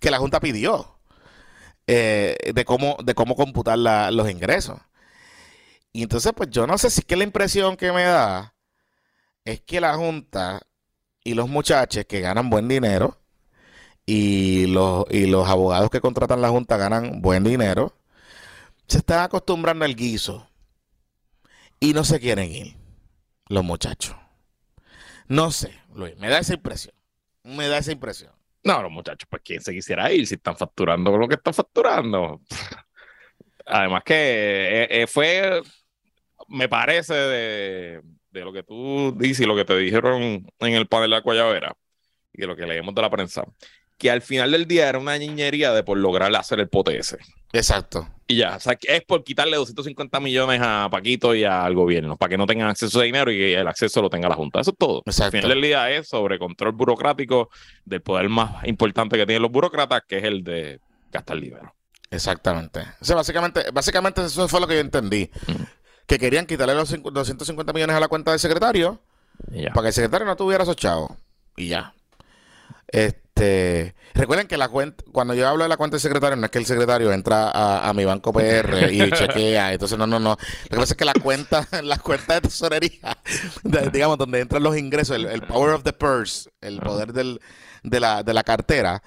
que la Junta pidió eh, de, cómo, de cómo computar los ingresos. Y entonces, pues yo no sé si es que la impresión que me da es que la Junta y los muchachos que ganan buen dinero y los, y los abogados que contratan la Junta ganan buen dinero, se están acostumbrando al guiso y no se quieren ir los muchachos. No sé, Luis, me da esa impresión. Me da esa impresión. No, los muchachos, pues quién se quisiera ir si están facturando lo que están facturando. Además que eh, eh, fue me parece de, lo que tú dices y lo que te dijeron en el panel de la Guayabera y de lo que leemos de la prensa, que al final del día era una niñería de por lograr hacer el POTS. Exacto. Y ya, o sea, es por quitarle 250 millones a Paquito y al gobierno, para que no tengan acceso a dinero y que el acceso lo tenga la Junta. Eso es todo. Al final del día es sobre control burocrático del poder más importante que tienen los burócratas, que es el de gastar dinero. Exactamente. O sea, básicamente, básicamente eso fue lo que yo entendí que querían quitarle los 250 millones a la cuenta del secretario para que el secretario no tuviera esos chavos. Y ya. Este, recuerden que la cuenta, cuando yo hablo de la cuenta del secretario, no es que el secretario entra a, mi banco PR y chequea. Entonces, no, no, no. Lo que pasa es que la cuenta, la cuenta de tesorería, digamos, donde entran los ingresos, el, power of the purse, el poder del, de, la, de la cartera,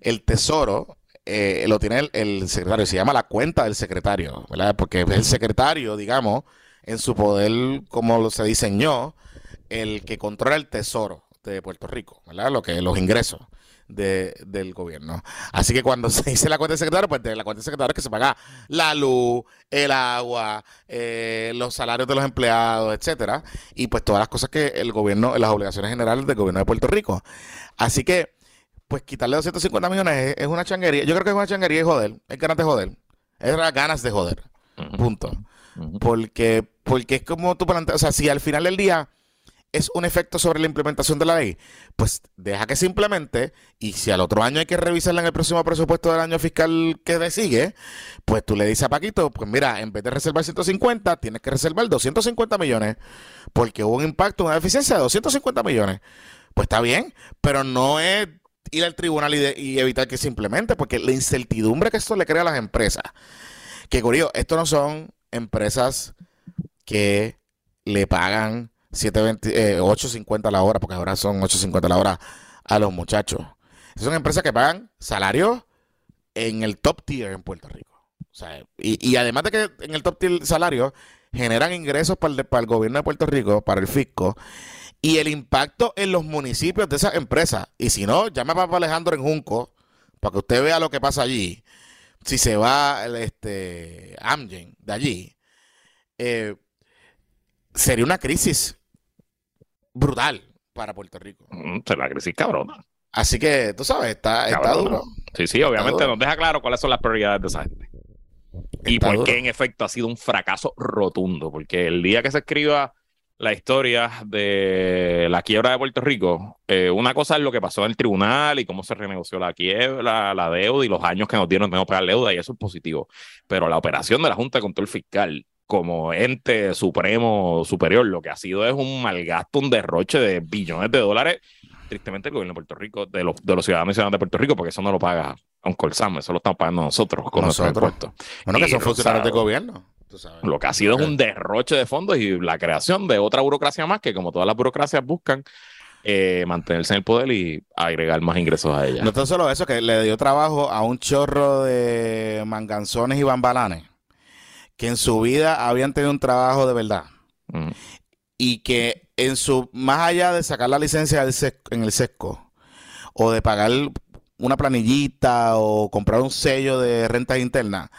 el tesoro eh, lo tiene el, secretario, se llama la cuenta del secretario, ¿verdad? Porque es el secretario, digamos, en su poder, como se diseñó, el que controla el tesoro de Puerto Rico, ¿verdad? Lo que los ingresos del gobierno. Así que cuando se dice la cuenta del secretario, pues de la cuenta del secretario es que se paga la luz, el agua, eh, los salarios de los empleados, etcétera, y pues todas las cosas que el gobierno, las obligaciones generales del gobierno de Puerto Rico. Así que pues quitarle 250 millones es, una changuería. Yo creo que es una changuería y joder. Es ganas de joder. Es ganas de joder. Punto. Porque, porque es como tú planteas. O sea, si al final del día es un efecto sobre la implementación de la ley, pues deja que se implemente y si al otro año hay que revisarla en el próximo presupuesto del año fiscal que le sigue, pues tú le dices a Paquito, pues mira, en vez de reservar 150, tienes que reservar 250 millones porque hubo un impacto, una deficiencia de 250 millones. Pues está bien, pero no es ir al tribunal y, evitar que se implemente, porque la incertidumbre que esto le crea a las empresas. Que curioso, esto no son empresas que le pagan 7.20, eh, 8.50 la hora, porque ahora son 8.50 la hora a los muchachos. Son empresas que pagan salarios en el top tier en Puerto Rico. y, y, además de que en el top tier salario generan ingresos para el, para el gobierno de Puerto Rico, para el fisco, y el impacto en los municipios de esas empresas. Y si no, llame a Papá Alejandro en Junco para que usted vea lo que pasa allí. Si se va este Amgen de allí, eh, sería una crisis brutal para Puerto Rico. Mm, sería una crisis cabrona. Así que, tú sabes, está, duro. Sí, sí, obviamente nos deja claro cuáles son las prioridades de esa gente. y por qué, en efecto, ha sido un fracaso rotundo. Porque el día que se escriba la historia de la quiebra de Puerto Rico, eh, una cosa es lo que pasó en el tribunal y cómo se renegoció la quiebra, la deuda y los años que nos dieron de no pagar deuda, y eso es positivo. Pero la operación de la Junta de Control Fiscal como ente supremo superior, lo que ha sido es un malgasto, un derroche de billones de dólares, tristemente el gobierno de Puerto Rico, de los, de los ciudadanos y ciudadanas de Puerto Rico, porque eso no lo paga un Sam, eso lo estamos pagando nosotros con nosotros. nuestros Bueno, que son funcionarios de gobierno. Lo que ha sido es un derroche de fondos y la creación de otra burocracia más que, como todas las burocracias, buscan eh, mantenerse en el poder y agregar más ingresos a ella. No tan solo eso, que le dio trabajo a un chorro de manganzones y bambalanes que en su vida habían tenido un trabajo de verdad. Mm. Y que en su, más allá de sacar la licencia en el sesco, o de pagar una planillita o comprar un sello de renta interna,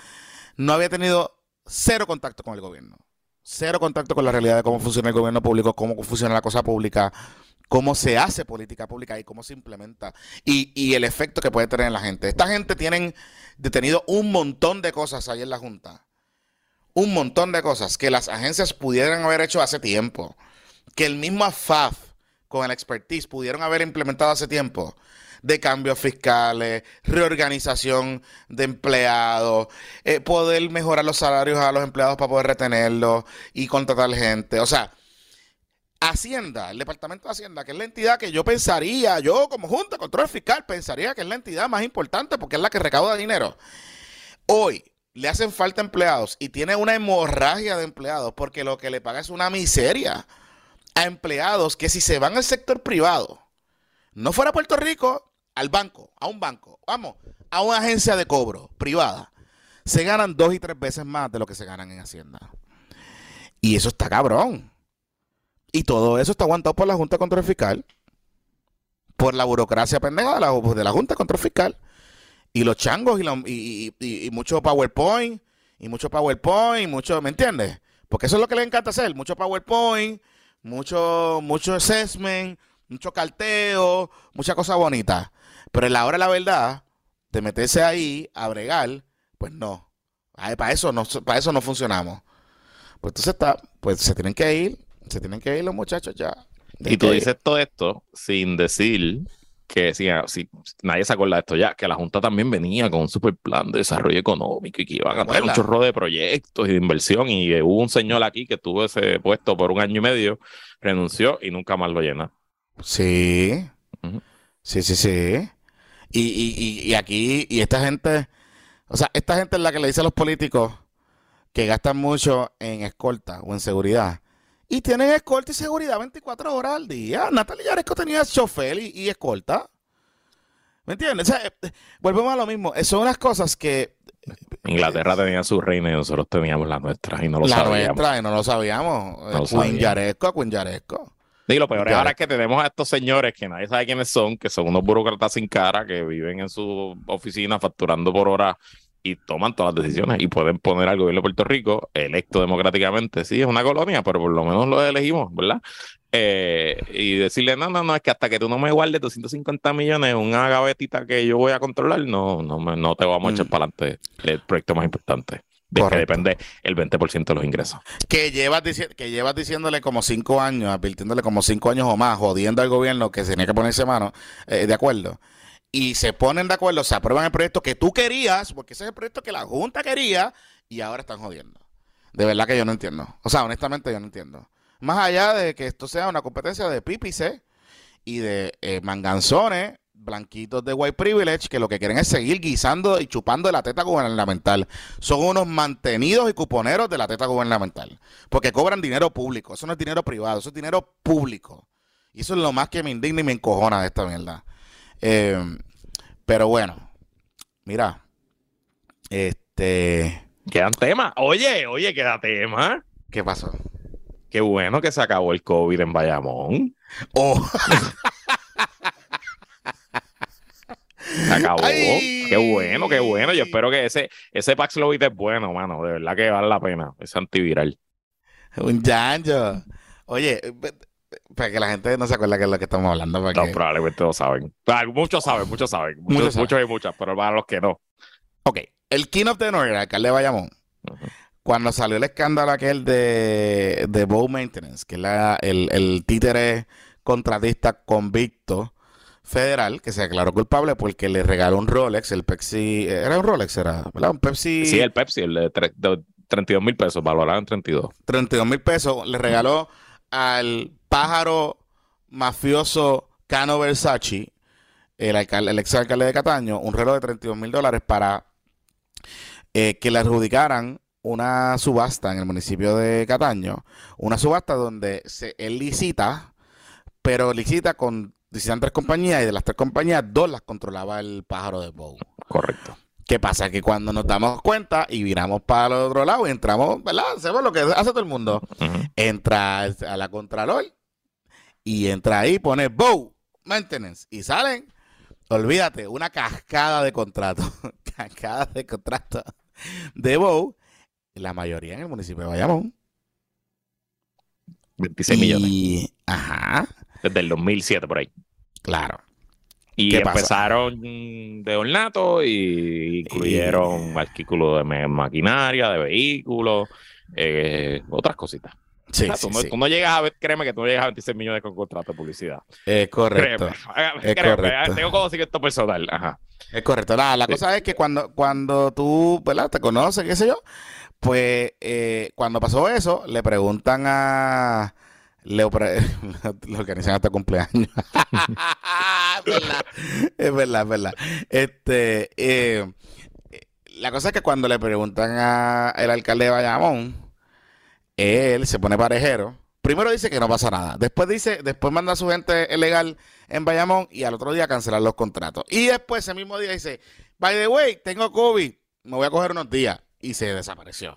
no había tenido cero contacto con el gobierno. Cero contacto con la realidad de cómo funciona el gobierno público, cómo funciona la cosa pública, cómo se hace política pública y cómo se implementa y, el efecto que puede tener en la gente. Esta gente tienen detenido un montón de cosas ahí en la Junta. Un montón de cosas que las agencias pudieran haber hecho hace tiempo. Que el mismo AFAF con el expertise pudieron haber implementado hace tiempo de cambios fiscales, reorganización de empleados, eh, poder mejorar los salarios a los empleados para poder retenerlos y contratar gente. O sea, Hacienda, el Departamento de Hacienda, que es la entidad que yo pensaría, yo como Junta de Control Fiscal, pensaría que es la entidad más importante porque es la que recauda dinero. Hoy le hacen falta empleados y tiene una hemorragia de empleados porque lo que le paga es una miseria a empleados que si se van al sector privado, no fuera a Puerto Rico, al banco, a un banco, vamos, a una agencia de cobro privada, se ganan dos y tres veces más de lo que se ganan en Hacienda. Y eso está cabrón. Y todo eso está aguantado por la Junta Control Fiscal, por la burocracia pendeja de la, de la Junta Control Fiscal. Y los changos y, y, mucho PowerPoint, y mucho PowerPoint, mucho, ¿me entiendes? Porque eso es lo que le encanta hacer, mucho PowerPoint, mucho, mucho assessment, mucho carteo, mucha cosa bonita. Pero en la hora de la verdad, de meterse ahí a bregar, pues no. para eso no, para eso no funcionamos. Pues entonces está, pues se tienen que ir, se tienen que ir los muchachos ya. Y tú dices todo esto sin decir que si, si, nadie se acuerda de esto ya, que la Junta también venía con un super plan de desarrollo económico y que iban a tener un chorro de proyectos y de inversión y hubo un señor aquí que tuvo ese puesto por un año y medio, renunció y nunca más lo llena. Sí, sí, sí, sí. Y, y, y, aquí, y esta gente, o sea, esta gente es la que le dice a los políticos que gastan mucho en escolta o en seguridad. Y tienen escolta y seguridad 24 horas al día. Natalia Yaresco tenía chofer y, escolta. ¿Me entiendes? O sea, eh, volvemos a lo mismo. Son unas cosas que. Inglaterra tenía su reina y nosotros teníamos la nuestra y no lo sabíamos. La nuestra y no lo sabíamos. No lo Queen Yaresco, Yaresco. Y lo peor es ahora que tenemos a estos señores que nadie sabe quiénes son, que son unos burócratas sin cara, que viven en su oficina facturando por hora y toman todas las decisiones y pueden poner al gobierno de Puerto Rico electo democráticamente. Sí, es una colonia, pero por lo menos lo elegimos, ¿verdad? Eh, y decirle, no, no, no, es que hasta que tú no me guardes 250 millones una gavetita que yo voy a controlar, no, no, no te vamos a echar mm. para adelante el proyecto más importante de que depende el 20% de los ingresos. Que llevas, que llevas diciéndole como cinco años, advirtiéndole como cinco años o más, jodiendo al gobierno que tenía que ponerse mano, eh, de acuerdo. Y se ponen de acuerdo, se aprueban el proyecto que tú querías, porque ese es el proyecto que la Junta quería, y ahora están jodiendo. De verdad que yo no entiendo. O sea, honestamente yo no entiendo. Más allá de que esto sea una competencia de pípice y de eh, manganzones blanquitos de white privilege que lo que quieren es seguir guisando y chupando la teta gubernamental. Son unos mantenidos y cuponeros de la teta gubernamental. Porque cobran dinero público. Eso no es dinero privado, eso es dinero público. Y eso es lo más que me indigna y me encojona de esta mierda. Eh, pero bueno, mira, este... Quedan temas. Oye, oye, queda tema. ¿Qué pasó? Qué bueno que se acabó el COVID en Bayamón. Oh. Se acabó. Qué bueno, qué bueno. Yo espero que ese, ese Paxlovid es bueno, mano. De verdad que vale la pena. Es antiviral. Un yanjo. Oye, para que la gente no se acuerde que es lo que estamos hablando. No, probablemente lo saben. Muchos saben, muchos saben. Muchos, muchos, y muchas, pero para los que no. Ok. El King of the North, el alcalde de Bayamón. Cuando salió el escándalo aquel de, de Bow Maintenance, que es el, el títere contratista convicto federal que se declaró culpable porque le regaló un Rolex, el Pepsi, era un Rolex, era, ¿verdad? Un Pepsi. Sí, el Pepsi, el de, 32 mil pesos, valorado en 32. 32 mil pesos, le regaló al pájaro mafioso Cano Versace, el, alcalde, el ex alcalde de Cataño, un reloj de 32 mil dólares para eh, que le adjudicaran una subasta en el municipio de Cataño, una subasta donde se, él licita, pero licita con tres compañías y de las tres compañías, dos las controlaba el pájaro de Bow. Correcto. ¿Qué pasa? Que cuando nos damos cuenta y viramos para el otro lado y entramos, ¿verdad? Hacemos lo que hace todo el mundo. Entra a la Contralor y entra ahí, pone Bow Maintenance y salen, olvídate, una cascada de contratos. cascada de contratos de Bow. La mayoría en el municipio de Bayamón. 26 millones. Ajá. Desde el 2007 por ahí. Claro. Y empezaron de ornato y incluyeron artículos de maquinaria, de vehículos, eh, otras cositas. Sí, tú, no, tú, no, llegas a ver, créeme que tú no llegas a 26 millones con contrato de publicidad. Es correcto. es correcto. Tengo conocimiento personal. Ajá. Es correcto. La, la cosa es que cuando, cuando tú, ¿verdad? Te conoces, qué sé yo, pues eh, cuando pasó eso, le preguntan a... Le, le organizan hasta cumpleaños. es verdad, es verdad, es verdad. Este, eh, la cosa es que cuando le preguntan al alcalde de Bayamón, él se pone parejero. Primero dice que no pasa nada. Después dice, después manda a su gente ilegal en Bayamón y al otro día cancelar los contratos. Y después ese mismo día dice, by the way, tengo COVID, me voy a coger unos días. Y se desapareció.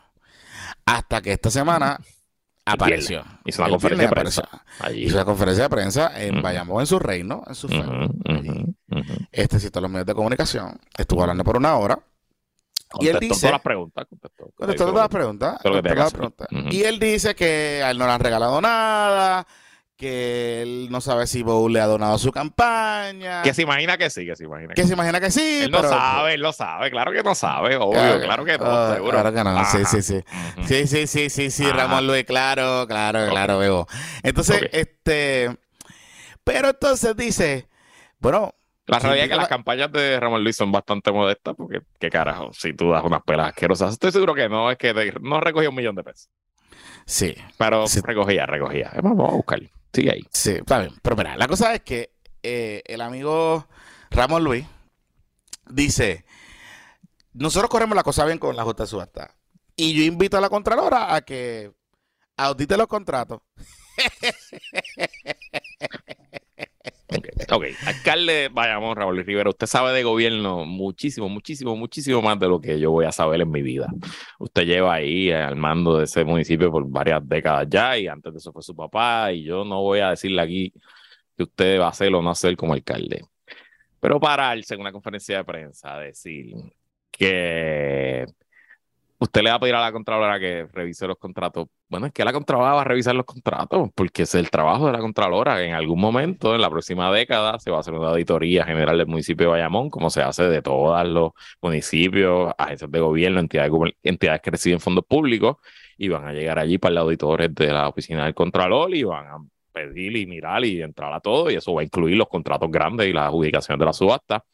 Hasta que esta semana apareció. Hizo una conferencia de prensa. Hizo una conferencia de prensa en Bayamón, en su reino, en su feudo. Este citó los medios de comunicación. Estuvo hablando por una hora y él dice, todas las preguntas. Contestó, todas las preguntas. Y él dice que a él no le han regalado nada, que él no sabe si Bow le ha donado su campaña. Que se imagina que sí, que se imagina que, se imagina que sí. Él no sabe, él lo sabe, claro que no sabe, obvio, claro, que no, ah, seguro. Claro que no, sí, sí, sí. Sí, sí, sí, sí, sí, Ramón Luis, claro, claro, claro, veo. Entonces, este, pero entonces dice, bueno, la realidad es que las campañas de Ramón Luis son bastante modestas porque, qué carajo, si tú das unas pelas asquerosas, estoy seguro que no, es que no recogía un millón de pesos. Sí. Pero recogía, recogía. Vamos a buscar. Sigue ahí. Sí, está bien. Pero mira, la cosa es que eh, el amigo Ramón Luis dice, nosotros corremos la cosa bien con la Junta de Subasta. Y yo invito a la Contralora a que audite los contratos. Ok, alcalde vayamos, Raúl Rivera, usted sabe de gobierno muchísimo, muchísimo, muchísimo más de lo que yo voy a saber en mi vida. Usted lleva ahí al mando de ese municipio por varias décadas ya y antes de eso fue su papá y yo no voy a decirle aquí que usted va a hacer o no hacer como alcalde. Pero pararse en una conferencia de prensa a decir que usted le va a pedir a la Contralora que revise los contratos. Bueno, es que la Contralora va a revisar los contratos, porque es el trabajo de la Contralora. En algún momento, en la próxima década, se va a hacer una auditoría general del municipio de Bayamón, como se hace de todos los municipios, agencias de gobierno, entidades, entidades que reciben fondos públicos, y van a llegar allí para los auditores de la oficina del Contralor y van a pedir y mirar y entrar a todo, y eso va a incluir los contratos grandes y las adjudicaciones de la subasta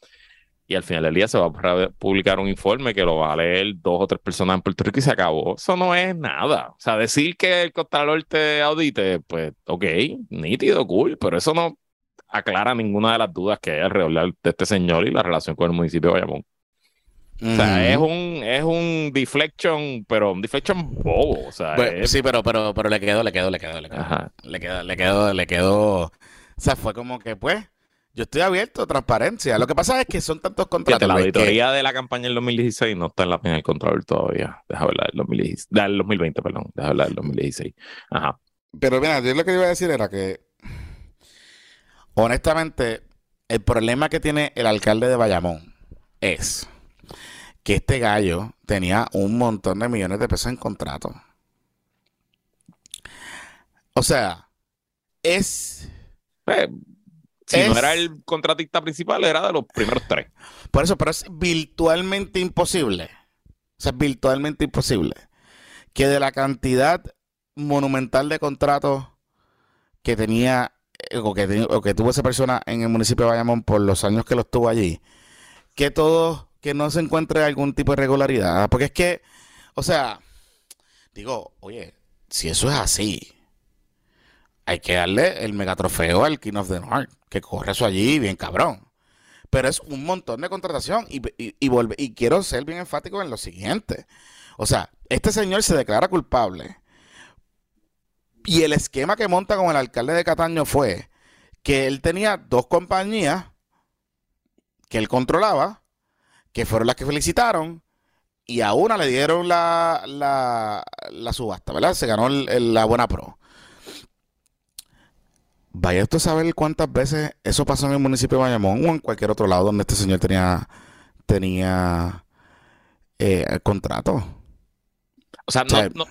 y al final del día se va a publicar un informe que lo va a leer dos o tres personas en Puerto Rico y se acabó. Eso no es nada. O sea, decir que el Contralor te audite, pues, ok, nítido, cool, pero eso no aclara ninguna de las dudas que hay alrededor de este señor y la relación con el municipio de Bayamón. O sea, es un, es un deflection, pero un deflection bobo. O sea, Sí, pero, pero, pero le quedó, le quedó, le quedó, le quedó. Le quedó, le quedó, le quedó. O sea, fue como que, pues, yo estoy abierto a transparencia. Lo que pasa es que son tantos contratos. la auditoría de la campaña del 2016 no está en la en el control todavía. Deja verla del 2016. Del 2020, perdón. Deja verla del 2016. Ajá. Pero mira, yo lo que iba a decir era que, honestamente, el problema que tiene el alcalde de Bayamón es que este gallo tenía un montón de millones de pesos en contrato. O sea, es... Eh, si no era el contratista principal, era de los primeros tres. Por eso, pero es virtualmente imposible. O sea, es virtualmente imposible que de la cantidad monumental de contratos que tenía eh, o que, o que tuvo esa persona en el municipio de Bayamón por los años que lo estuvo allí, que todo, que no se encuentre algún tipo de regularidad. Porque es que, o sea, digo, oye, si eso es así, hay que darle el megatrofeo al King of the North, que corre eso allí bien cabrón. Pero es un montón de contratación y, y, y quiero ser bien enfático en lo siguiente. O sea, este señor se declara culpable y el esquema que monta con el alcalde de Cataño fue que él tenía dos compañías que él controlaba, que fueron las que felicitaron, y a una le dieron la, la, subasta, ¿verdad? Se ganó la buena pro. Vaya esto a saber cuántas veces eso pasó en el municipio de Bayamón o en cualquier otro lado donde este señor tenía, tenía eh, el contrato. O sea, no,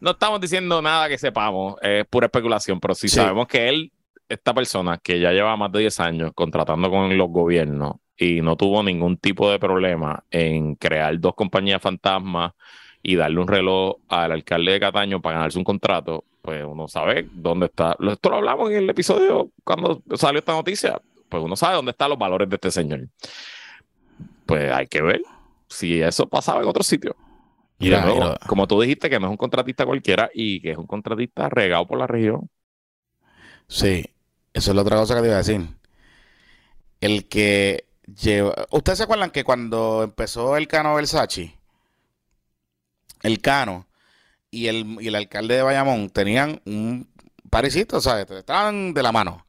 no, estamos diciendo nada que sepamos, es pura especulación, pero si sabemos que él, esta persona que ya lleva más de 10 años contratando con los gobiernos y no tuvo ningún tipo de problema en crear dos compañías fantasmas y darle un reloj al alcalde de Cataño para ganarse un contrato, pues uno sabe dónde está. Esto lo hablamos en el episodio cuando salió esta noticia. Pues uno sabe dónde están los valores de este señor. Pues hay que ver si eso pasaba en otro sitio. Y de nuevo, como tú dijiste, que no es un contratista cualquiera y que es un contratista regado por la región. Sí, eso es la otra cosa que te iba a decir. El que lleva. ¿Ustedes se acuerdan que cuando empezó el Cano Versace, el Cano y el, y el alcalde de Bayamón tenían un parecito, ¿sabes? Estaban de la mano.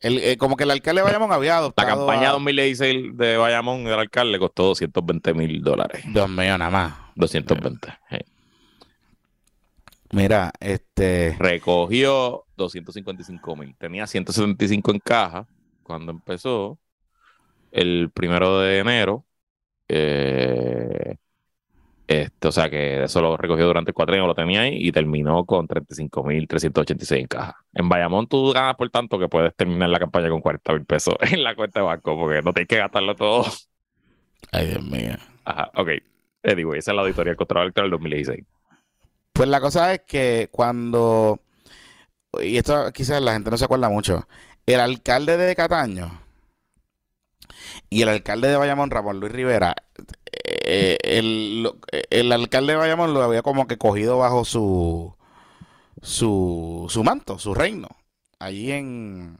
El, eh, como que el alcalde de Bayamón había adoptado. La campaña 2016 de Bayamón del alcalde costó 220 mil dólares. Dos millones nada más. 220. Mira, este. Recogió 255 mil. Tenía 175 en caja cuando empezó el primero de enero. Eh, este, o sea que eso lo recogió durante el cuatrienio, lo tenía ahí y terminó con 35.386 en caja. En Bayamón tú ganas por tanto que puedes terminar la campaña con 40 mil pesos en la cuenta de banco porque no tienes que gastarlo todo. Ay, Dios mío. Ajá, ok. Anyway, esa es la auditoría del Control Electoral del 2016. Pues la cosa es que cuando, y esto quizás la gente no se acuerda mucho, el alcalde de Cataño y el alcalde de Bayamón, Ramón Luis Rivera, eh, el, alcalde de Bayamón lo había como que cogido bajo su, su, su manto, su reino, allí en,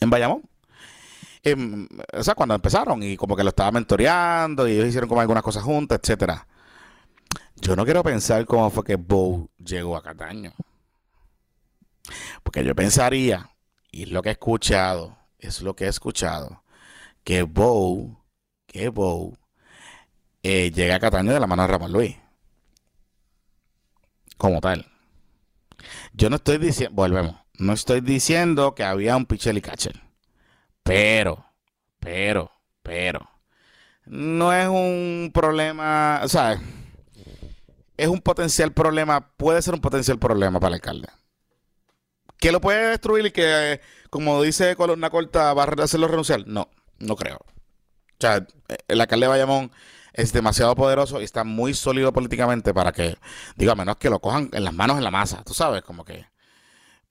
en Bayamón. Em, o sea, cuando empezaron y como que lo estaba mentoreando y ellos hicieron como algunas cosas juntas, etcétera. Yo no quiero pensar cómo fue que Bow llegó a Cataño. Porque yo pensaría, y es lo que he escuchado, es lo que he escuchado, que Bow, que Bow eh, llega a Cataño de la mano de Ramón Luis. Como tal. Yo no estoy diciendo, volvemos, no estoy diciendo que había un Pichel y Catcher. Pero, pero, pero, no es un problema, o sea, es un potencial problema, puede ser un potencial problema para el alcalde. ¿Que lo puede destruir y que, como dice Columna Corta, va a hacerlo renunciar? No, no creo. O sea, el alcalde de Bayamón es demasiado poderoso y está muy sólido políticamente para que, digo, a menos que lo cojan en las manos en la masa, tú sabes, como que.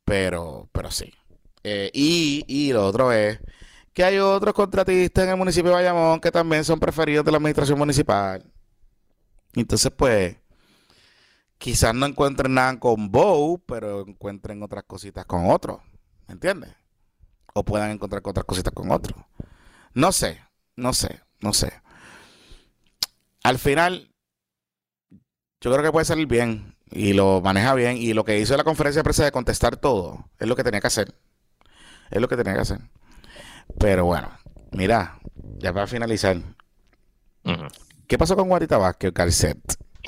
Pero, pero sí. Eh, y, y lo otro es que hay otros contratistas en el municipio de Bayamón que también son preferidos de la administración municipal. Entonces, pues, quizás no encuentren nada con Bow, pero encuentren otras cositas con otros. ¿Me entiendes? O puedan encontrar otras cositas con otros. No sé, no sé, no sé al final, yo creo que puede salir bien y lo maneja bien. Y lo que hizo en la conferencia de prensa de contestar todo es lo que tenía que hacer. Es lo que tenía que hacer. Pero bueno, mira, ya para finalizar. ¿Qué pasó con Guarita Vázquez, Carcet?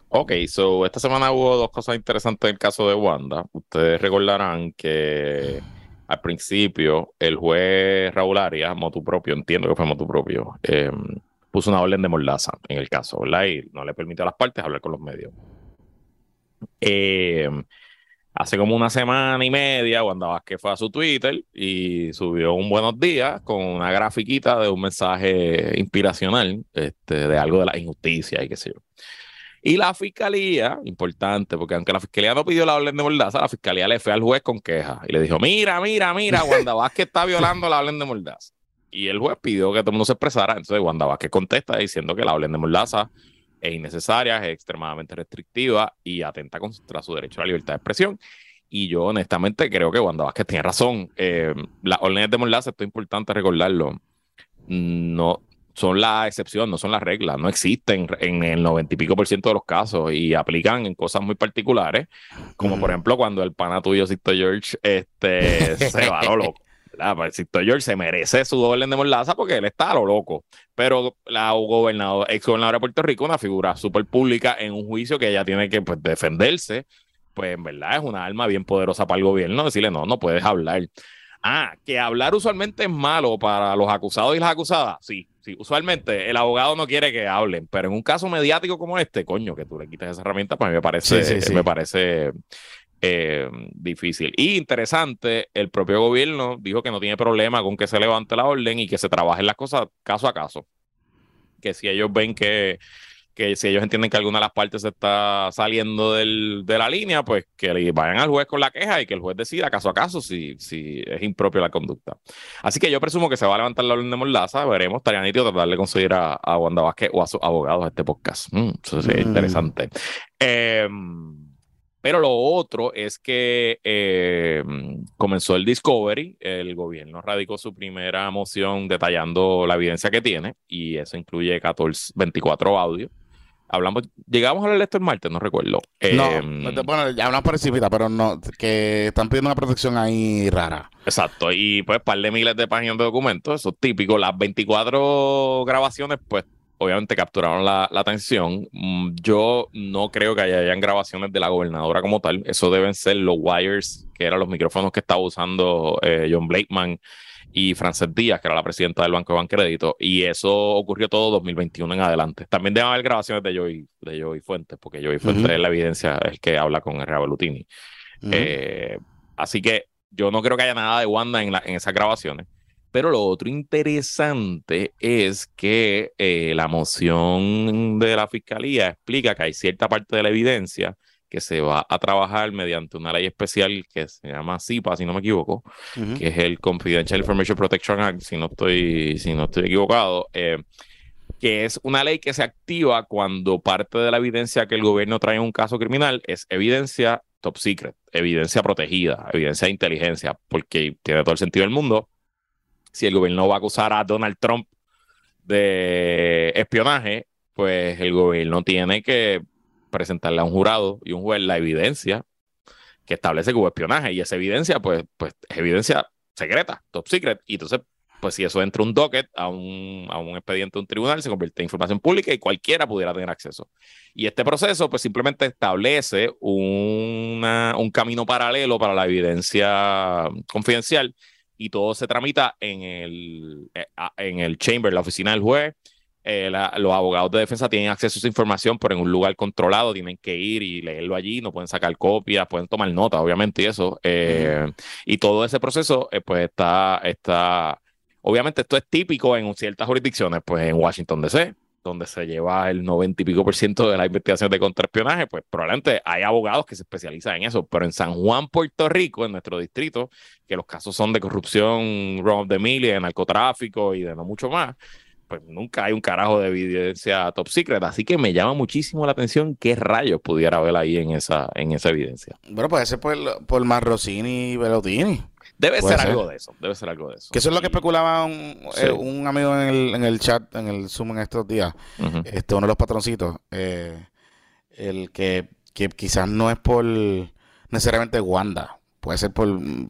Ok, so esta semana hubo dos cosas interesantes en el caso de Wanda. Ustedes recordarán que al principio el juez Raúl Arias, motu propio, entiendo que fue motu propio, eh, puso una orden de mordaza en el caso, ¿verdad? Y no le permitió a las partes hablar con los medios. Eh, hace como una semana y media, Wanda Vázquez fue a su Twitter y subió un buenos días con una grafiquita de un mensaje inspiracional este, de algo de la injusticia y qué sé yo. Y la fiscalía, importante, porque aunque la fiscalía no pidió la orden de mordaza, la fiscalía le fue al juez con queja y le dijo: Mira, mira, mira, Wanda Vázquez está violando la orden de mordaza y el juez pidió que todo el mundo se expresara. Entonces, Wanda Vázquez contesta diciendo que la orden de Mordaza es innecesaria, es extremadamente restrictiva y atenta contra su derecho a la libertad de expresión. Y yo, honestamente, creo que Wanda Vázquez tiene razón. Eh, las órdenes de Mordaza, esto es importante recordarlo, no son la excepción, no son las reglas, no existen en el noventa y pico por ciento de los casos y aplican en cosas muy particulares, como por ejemplo cuando el pana tuyo, Sisto George, este, se va a loco. Pues, George se merece su orden de mordaza porque él está a lo loco. Pero la gobernador, ex gobernadora de Puerto Rico, una figura súper pública en un juicio que ella tiene que pues, defenderse, pues en verdad es una arma bien poderosa para el gobierno decirle, no, no puedes hablar. Ah, que hablar usualmente es malo para los acusados y las acusadas. Sí, sí, usualmente el abogado no quiere que hablen, pero en un caso mediático como este, coño, que tú le quites esa herramienta, pues me parece, me parece eh, difícil. Y interesante, el propio gobierno dijo que no tiene problema con que se levante la orden y que se trabajen las cosas caso a caso. Que si ellos ven que que si ellos entienden que alguna de las partes se está saliendo del, de la línea, pues que le vayan al juez con la queja y que el juez decida caso a caso si, si es impropia la conducta. Así que yo presumo que se va a levantar la orden de Mordaza, veremos, estaría nítido tratar de conseguir a, a Wanda Vázquez o a sus abogados a este podcast. Mm, eso sería Mm. interesante. Em, pero lo otro es que eh, comenzó el Discovery, el gobierno radicó su primera moción detallando la evidencia que tiene y eso incluye 14, 24 audios. Hablamos, llegamos a hablar de esto el martes, no recuerdo. No, Em, bueno, ya una precipita, pero no, que están pidiendo una protección ahí rara. Exacto, y pues par de miles de páginas de documentos, eso es típico. Las 24 grabaciones, pues obviamente capturaron la, la atención. Mm, Yo no creo que haya, hayan grabaciones de la gobernadora como tal, eso deben ser los wires, que eran los micrófonos que estaba usando eh, John Blakeman y Frances Díaz, que era la presidenta del Banco de Bancrédito, y eso ocurrió todo 2021 en adelante. También deben haber grabaciones de Joey, de Joey Fuentes, porque Joey Fuentes es la evidencia, es el que habla con R. Bellutini. Ujú. Eh, así que yo no creo que haya nada de Wanda en, la- en esas grabaciones. Pero lo otro interesante es que eh, la moción de la fiscalía explica que hay cierta parte de la evidencia que se va a trabajar mediante una ley especial que se llama CIPA, si no me equivoco, que es el Confidential Information Protection Act, si no estoy, si no estoy equivocado, eh, que es una ley que se activa cuando parte de la evidencia que el gobierno trae en un caso criminal es evidencia top secret, evidencia protegida, evidencia de inteligencia, porque tiene todo el sentido del mundo. Si el gobierno va a acusar a Donald Trump de espionaje, pues el gobierno tiene que presentarle a un jurado y un juez la evidencia que establece que hubo espionaje y esa evidencia pues, pues es evidencia secreta, top secret, y entonces pues si eso entra un docket a un, a un expediente de un tribunal, se convierte en información pública y cualquiera pudiera tener acceso. Y este proceso pues simplemente establece una, un camino paralelo para la evidencia confidencial y todo se tramita en el, eh, en el chamber, la oficina del juez. Eh, la- los abogados de defensa tienen acceso a esa información, pero en un lugar controlado tienen que ir y leerlo allí, no pueden sacar copias, pueden tomar notas, obviamente, y eso. Eh, Y todo ese proceso, eh, pues está, está, obviamente esto es típico en ciertas jurisdicciones, pues en Washington DC, donde se lleva el 90 y pico por ciento de la investigación de contraespionaje, pues probablemente hay abogados que se especializan en eso, pero en San Juan, Puerto Rico, en nuestro distrito, que los casos son de corrupción, of the million, narcotráfico y de no mucho más, pues nunca hay un carajo de evidencia top secret, así que me llama muchísimo la atención qué rayos pudiera haber ahí en esa, en esa evidencia. Bueno, puede ser por, por Marrocini y Velotini. Debe ser ser. algo de eso, debe ser algo de eso. Que eso es lo que especulaba un, Sí. eh, un amigo en el, en el chat, en el Zoom en estos días. Este, uno de los patroncitos. eh, el que, que quizás no es por necesariamente Wanda. Puede ser por,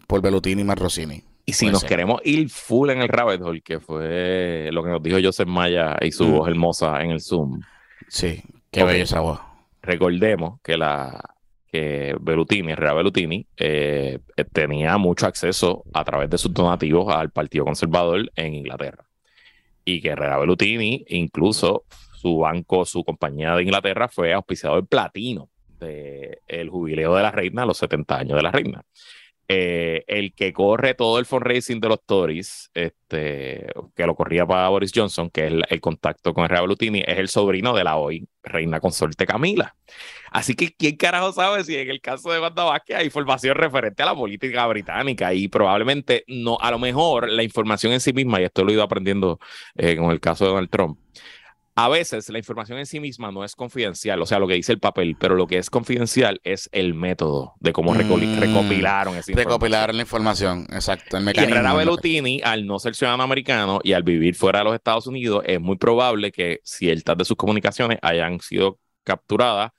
por Velotini y Marrocini. Y si nos ser. queremos ir full en el rabbit hole, que fue lo que nos dijo Joseph Maya y su Mm. voz hermosa en el Zoom, Sí, qué Ok. bello esa voz. recordemos que la que Bellutini, Herrera Bellutini, eh, tenía mucho acceso a través de sus donativos al Partido Conservador en Inglaterra. Y que Herrera Bellutini, incluso su banco, su compañía de Inglaterra, fue auspiciador platino del jubileo de la reina, los 70 años de la reina. Eh, el que corre todo el fundraising de los Tories, este, que lo corría para Boris Johnson, que es el, contacto con Herrera Bellutini, es el sobrino de la hoy reina consorte Camila. Así que, ¿quién carajo sabe si en el caso de Wanda Vázquez hay información referente a la política británica? Y probablemente no, a lo mejor la información en sí misma, y esto lo he ido aprendiendo eh, con el caso de Donald Trump, a veces la información en sí misma no es confidencial, o sea, lo que dice el papel, pero lo que es confidencial es el método de cómo Mm. recopilaron esa información. Recopilar la información, exacto. El Y mecanismo. Herrera Bellutini, al no ser ciudadano americano y al vivir fuera de los Estados Unidos, es muy probable que ciertas de sus comunicaciones hayan sido capturadas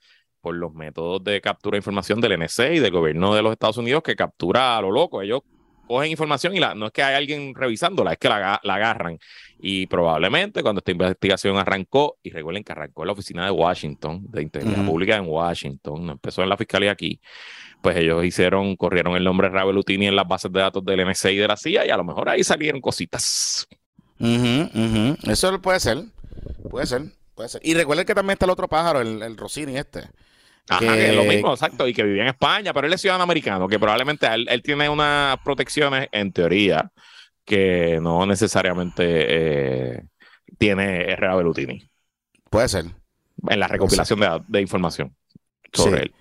por los métodos de captura de información del NSA y del gobierno de los Estados Unidos que captura a lo loco. Ellos cogen información y la, no es que hay alguien revisándola, es que la, la agarran. Y probablemente cuando esta investigación arrancó, y recuerden que arrancó en la oficina de Washington, de Integridad Ujú. Pública en Washington, no empezó en la fiscalía aquí, pues ellos hicieron, corrieron el nombre de Rabelutini en las bases de datos del NSA y de la CIA y a lo mejor ahí salieron cositas. Ujú, ujú. Eso puede ser. Puede ser. Puede ser. Y recuerden que también está el otro pájaro, el, el Rossini este. Ajá, Que- que es lo mismo, exacto, y que vivía en España, pero él es ciudadano americano, que probablemente él, él tiene unas protecciones, en teoría, que no necesariamente eh, tiene Herrera Bellutini. Puede ser. en la recopilación de, información sobre él.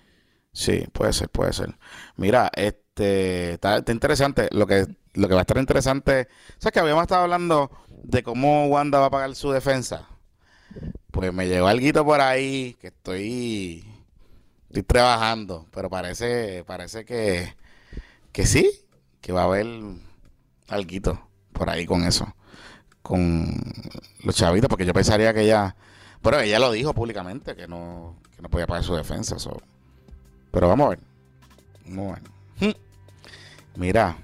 Sí, puede ser, puede ser. Mira, este está, interesante. Lo que, lo que va a estar interesante, ¿sabes que habíamos estado hablando de cómo Wanda va a pagar su defensa? Pues me llegó algo por ahí que estoy, estoy trabajando, pero parece, parece que, que sí, que va a haber algo por ahí con eso, con los chavitos, porque yo pensaría que ella, pero ella lo dijo públicamente que no, que no podía pagar su defensa. Pero vamos a ver. Vamos a ver. Hmm. Mira,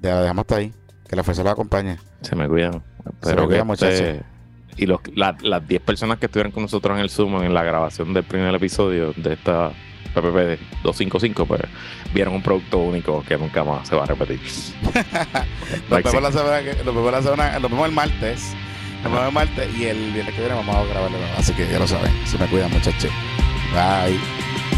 ya la dejamos hasta ahí. Que la fuerza la acompañe. Se me cuidan. Pero que este, y los, las 10 personas que estuvieron con nosotros en el Zoom en la grabación del primer episodio de esta PPP 255, pues vieron un producto único que nunca más se va a repetir. nos, vemos la semana, nos, vemos la semana, nos vemos el martes. Nos vemos el martes y el viernes que viene vamos a grabarlo. Así que ya lo saben. Se me cuidan, muchachos. Bye.